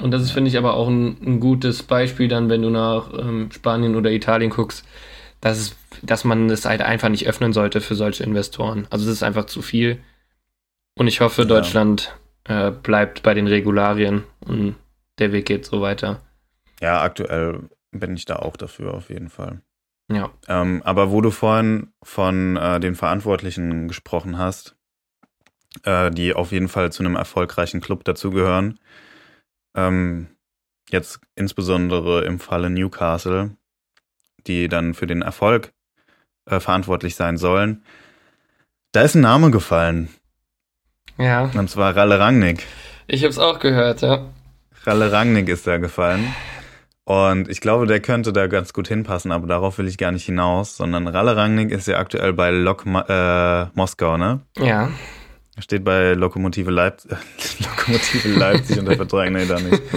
[SPEAKER 2] Und das ist, finde ich, aber auch ein, ein gutes Beispiel dann, wenn du nach ähm, Spanien oder Italien guckst, dass, es, dass man es halt einfach nicht öffnen sollte für solche Investoren. Also das ist einfach zu viel. Und ich hoffe,
[SPEAKER 1] Ja.
[SPEAKER 2] Äh, bleibt bei den Regularien und der Weg geht so weiter.
[SPEAKER 1] Ja, aktuell bin ich da auch dafür auf jeden Fall.
[SPEAKER 2] Ja.
[SPEAKER 1] Ähm, aber wo du vorhin von äh, den Verantwortlichen gesprochen hast, äh, die auf jeden Fall zu einem erfolgreichen Club dazugehören, ähm, jetzt insbesondere im Falle Newcastle, die dann für den Erfolg äh, verantwortlich sein sollen, da ist ein Name gefallen,
[SPEAKER 2] Ja,
[SPEAKER 1] und zwar Ralle Rangnick.
[SPEAKER 2] ich habe es auch gehört, ja.
[SPEAKER 1] Ralle Rangnick ist da gefallen. Und ich glaube, der könnte da ganz gut hinpassen, aber darauf will ich gar nicht hinaus, sondern Ralle Rangnick ist ja aktuell bei Lok äh, Moskau, ne?
[SPEAKER 2] Ja,
[SPEAKER 1] Er steht bei Lokomotive, Leip Lokomotive Leipzig unter Vertrag, nee, da nicht.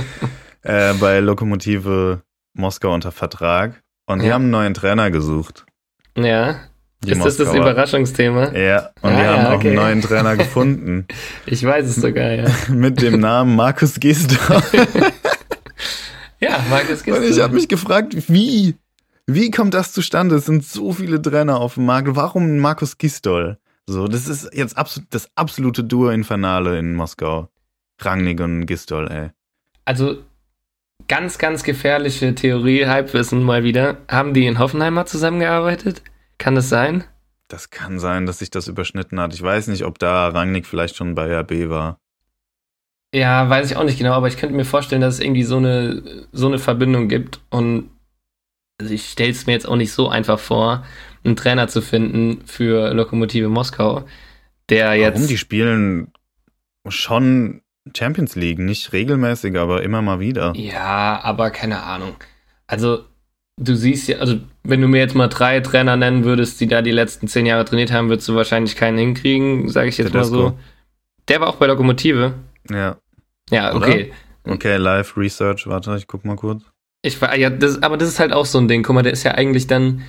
[SPEAKER 1] Äh, bei Lokomotive Moskau unter Vertrag. Und die
[SPEAKER 2] Ja.
[SPEAKER 1] haben einen neuen Trainer gesucht.
[SPEAKER 2] ja. Ist das das. Überraschungsthema?
[SPEAKER 1] Ja, und
[SPEAKER 2] Ah, ja,
[SPEAKER 1] haben auch
[SPEAKER 2] okay.
[SPEAKER 1] einen neuen Trainer gefunden.
[SPEAKER 2] Ich weiß es sogar, ja.
[SPEAKER 1] mit dem Namen Markus Gisdol.
[SPEAKER 2] Ja, Markus
[SPEAKER 1] Und ich habe mich gefragt, wie? Wie kommt das zustande? Es sind so viele Trainer auf dem Markt. Warum Markus Gisdol? So, das ist jetzt abso das absolute Duo Infernale in Moskau. Rangnick und Gisdol, ey.
[SPEAKER 2] Also ganz, ganz gefährliche Theorie, Halbwissen mal wieder. Haben die in Hoffenheim mal zusammengearbeitet? Kann das sein?
[SPEAKER 1] Das kann sein, dass sich das überschnitten hat. Ich weiß nicht, ob da Rangnick vielleicht schon bei RB war.
[SPEAKER 2] Ja, weiß ich auch nicht genau, aber ich könnte mir vorstellen, dass es irgendwie so eine, so eine Verbindung gibt. Und also ich stelle es mir jetzt auch nicht so einfach vor, einen Trainer zu finden für Lokomotive Moskau, der jetzt.
[SPEAKER 1] Warum? Die spielen schon Champions League, nicht regelmäßig, aber immer mal wieder.
[SPEAKER 2] Ja, aber keine Ahnung. Also, du siehst ja, also, wenn du mir jetzt mal drei Trainer nennen würdest, die da die letzten zehn Jahre trainiert haben, würdest du wahrscheinlich keinen hinkriegen, sage ich jetzt mal
[SPEAKER 1] Tedesco.
[SPEAKER 2] so. Der war auch bei Lokomotive.
[SPEAKER 1] Ja.
[SPEAKER 2] Ja,
[SPEAKER 1] Oder?
[SPEAKER 2] okay.
[SPEAKER 1] Okay, Live Research, warte, ich guck mal kurz.
[SPEAKER 2] Ich war, ja, das, aber das ist halt auch so ein Ding. Guck mal, der ist ja eigentlich dann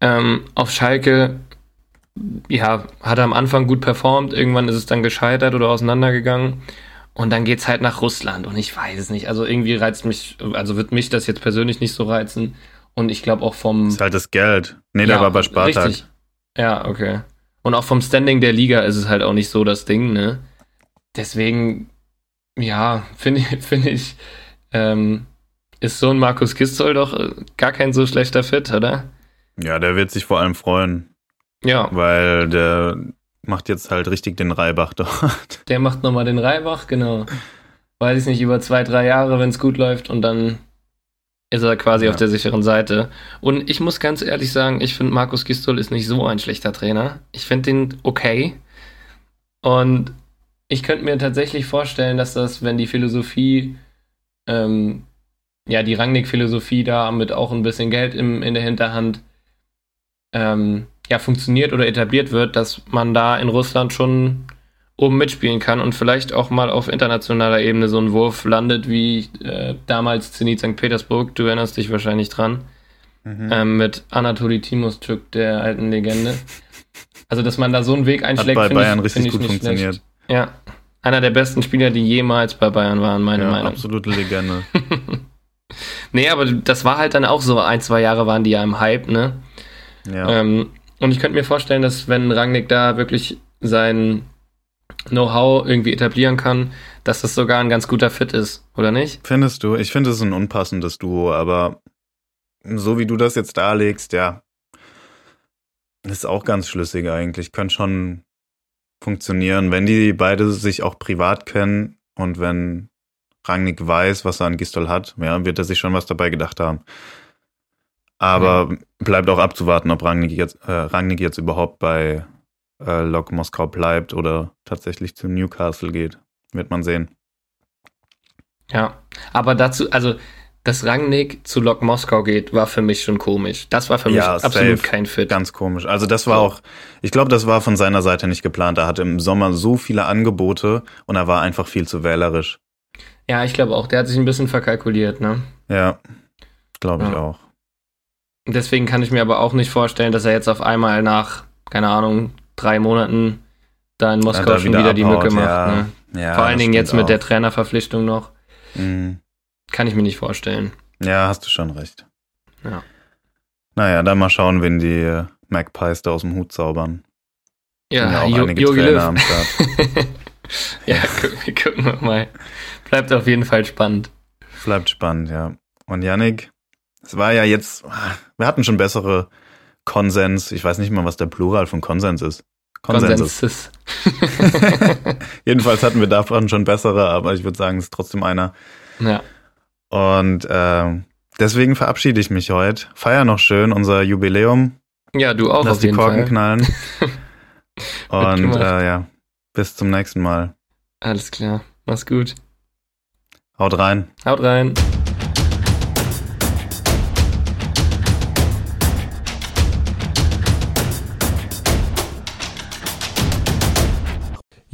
[SPEAKER 2] ähm, auf Schalke, ja, hat er am Anfang gut performt, irgendwann ist es dann gescheitert oder auseinandergegangen. Und dann geht's halt nach Russland und ich weiß es nicht. Also irgendwie reizt mich, also wird mich das jetzt persönlich nicht so reizen. Und ich glaube auch vom.
[SPEAKER 1] Ist halt das Geld. Nee, der
[SPEAKER 2] Ja,
[SPEAKER 1] war bei Spartak.
[SPEAKER 2] Richtig. Ja, okay. Und auch vom Standing der Liga ist es halt auch nicht so das Ding, ne? Deswegen, ja, finde ich, finde ich, ähm, ist so ein Markus Gistol doch äh, gar kein so schlechter Fit, oder?
[SPEAKER 1] Ja, der wird sich vor allem freuen,
[SPEAKER 2] Ja,
[SPEAKER 1] weil der macht jetzt halt richtig den Reibach dort.
[SPEAKER 2] der macht nochmal den Reibach, genau. Weiß ich nicht, über zwei, drei Jahre, wenn es gut läuft und dann ist er quasi
[SPEAKER 1] Ja.
[SPEAKER 2] auf der sicheren Seite. Und ich muss ganz ehrlich sagen, ich finde Markus Gistol ist nicht so ein schlechter Trainer. Ich finde den okay. Und ich könnte mir tatsächlich vorstellen, dass das, wenn die Philosophie, ähm, ja, die Rangnick-Philosophie da mit auch ein bisschen Geld im, in der Hinterhand, ähm, ja, funktioniert oder etabliert wird, dass man da in Russland schon oben mitspielen kann und vielleicht auch mal auf internationaler Ebene so ein Wurf landet, wie äh, damals Zenit St. Petersburg, du erinnerst dich wahrscheinlich dran,
[SPEAKER 1] Mhm.
[SPEAKER 2] ähm, mit Anatoli Timoschuk, der alten Legende. Also, dass man da so einen Weg einschlägt,
[SPEAKER 1] bei
[SPEAKER 2] finde
[SPEAKER 1] Bayern
[SPEAKER 2] ich,
[SPEAKER 1] richtig
[SPEAKER 2] finde ich
[SPEAKER 1] gut funktioniert.
[SPEAKER 2] schlecht. Ja, einer der besten Spieler, die jemals bei Bayern waren, meine
[SPEAKER 1] Ja,
[SPEAKER 2] Meinung.
[SPEAKER 1] absolute Legende.
[SPEAKER 2] Nee, aber das war halt dann auch so, ein, zwei Jahre waren die ja im Hype, ne?
[SPEAKER 1] Ja.
[SPEAKER 2] Ähm, und ich könnte mir vorstellen, dass wenn Rangnick da wirklich sein Know-how irgendwie etablieren kann, dass das sogar ein ganz guter Fit ist, oder nicht?
[SPEAKER 1] Findest du? Ich finde es ein unpassendes Duo, aber so wie du das jetzt darlegst, ja, ist auch ganz schlüssig eigentlich. Könnte schon funktionieren, wenn die beide sich auch privat kennen und wenn Rangnick weiß, was er an Gistol hat, ja, wird er sich schon was dabei gedacht haben. Aber bleibt auch abzuwarten, ob Rangnick jetzt, äh, Rangnick jetzt überhaupt bei äh, Lok Moskau bleibt oder tatsächlich zu Newcastle geht. Wird man sehen.
[SPEAKER 2] Ja. Aber dazu, also, dass Rangnick zu Lok Moskau geht, war für mich schon komisch. Das war für mich
[SPEAKER 1] Ja,
[SPEAKER 2] absolut
[SPEAKER 1] safe.
[SPEAKER 2] kein Fit.
[SPEAKER 1] Ganz komisch. Also das war auch, ich glaube, das war von seiner Seite nicht geplant. Er hatte im Sommer so viele Angebote und er war einfach viel zu wählerisch.
[SPEAKER 2] Ja, ich glaube auch, der hat sich ein bisschen verkalkuliert, ne?
[SPEAKER 1] Ja. glaube ich
[SPEAKER 2] Ja.
[SPEAKER 1] auch.
[SPEAKER 2] Deswegen kann ich mir aber auch nicht vorstellen, dass er jetzt auf einmal nach, keine Ahnung, drei Monaten da in Moskau
[SPEAKER 1] da
[SPEAKER 2] schon wieder, die Mücke macht.
[SPEAKER 1] ja.
[SPEAKER 2] Ne?
[SPEAKER 1] Ja,
[SPEAKER 2] Vor allen Dingen jetzt mit der
[SPEAKER 1] auch.
[SPEAKER 2] Trainerverpflichtung noch.
[SPEAKER 1] Mhm.
[SPEAKER 2] Kann ich mir nicht vorstellen.
[SPEAKER 1] Ja, hast du schon recht.
[SPEAKER 2] Ja.
[SPEAKER 1] Naja, dann mal schauen, wen die äh, Magpies da aus dem Hut zaubern.
[SPEAKER 2] Ja,
[SPEAKER 1] einige
[SPEAKER 2] Jogi
[SPEAKER 1] Trainer
[SPEAKER 2] Löw.
[SPEAKER 1] am Start.
[SPEAKER 2] ja, gu gucken wir mal. Bleibt auf jeden Fall spannend.
[SPEAKER 1] Bleibt spannend, ja. Und Yannick, es war ja jetzt, wir hatten schon bessere Konsens. Ich weiß nicht mal, was der Plural von Konsens ist. Konsensus.
[SPEAKER 2] Konsensus.
[SPEAKER 1] Jedenfalls hatten wir davon schon bessere, aber ich würde sagen, es ist trotzdem einer.
[SPEAKER 2] ja.
[SPEAKER 1] Und ähm, deswegen verabschiede ich mich heute. Feier noch schön unser Jubiläum.
[SPEAKER 2] ja, du auch
[SPEAKER 1] Lass
[SPEAKER 2] auf
[SPEAKER 1] die
[SPEAKER 2] jeden
[SPEAKER 1] Korken
[SPEAKER 2] Fall.
[SPEAKER 1] knallen. Und äh, ja, bis zum nächsten Mal.
[SPEAKER 2] Alles klar. Mach's gut.
[SPEAKER 1] Haut rein.
[SPEAKER 2] Haut rein.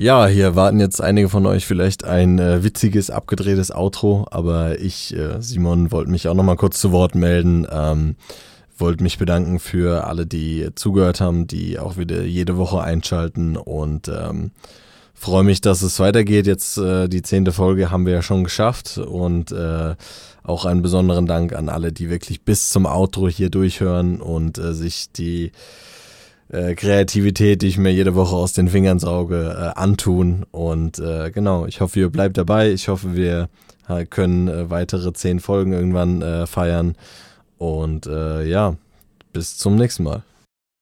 [SPEAKER 3] Ja, hier warten jetzt einige von euch vielleicht ein äh, witziges, abgedrehtes Outro, aber ich, äh, Simon, wollte mich auch nochmal kurz zu Wort melden. Ähm, wollte mich bedanken für alle, die zugehört haben, die auch wieder jede Woche einschalten und ähm, freue mich, dass es weitergeht. Jetzt äh, die zehnte Folge haben wir ja schon geschafft und äh, auch einen besonderen Dank an alle, die wirklich bis zum Outro hier durchhören und äh, sich die äh, Kreativität, die ich mir jede Woche aus den Fingern sauge, äh, antun. Und äh, genau, ich hoffe, ihr bleibt dabei. Ich hoffe, wir können äh, weitere zehn Folgen irgendwann äh, feiern. Und äh, ja, bis zum nächsten Mal.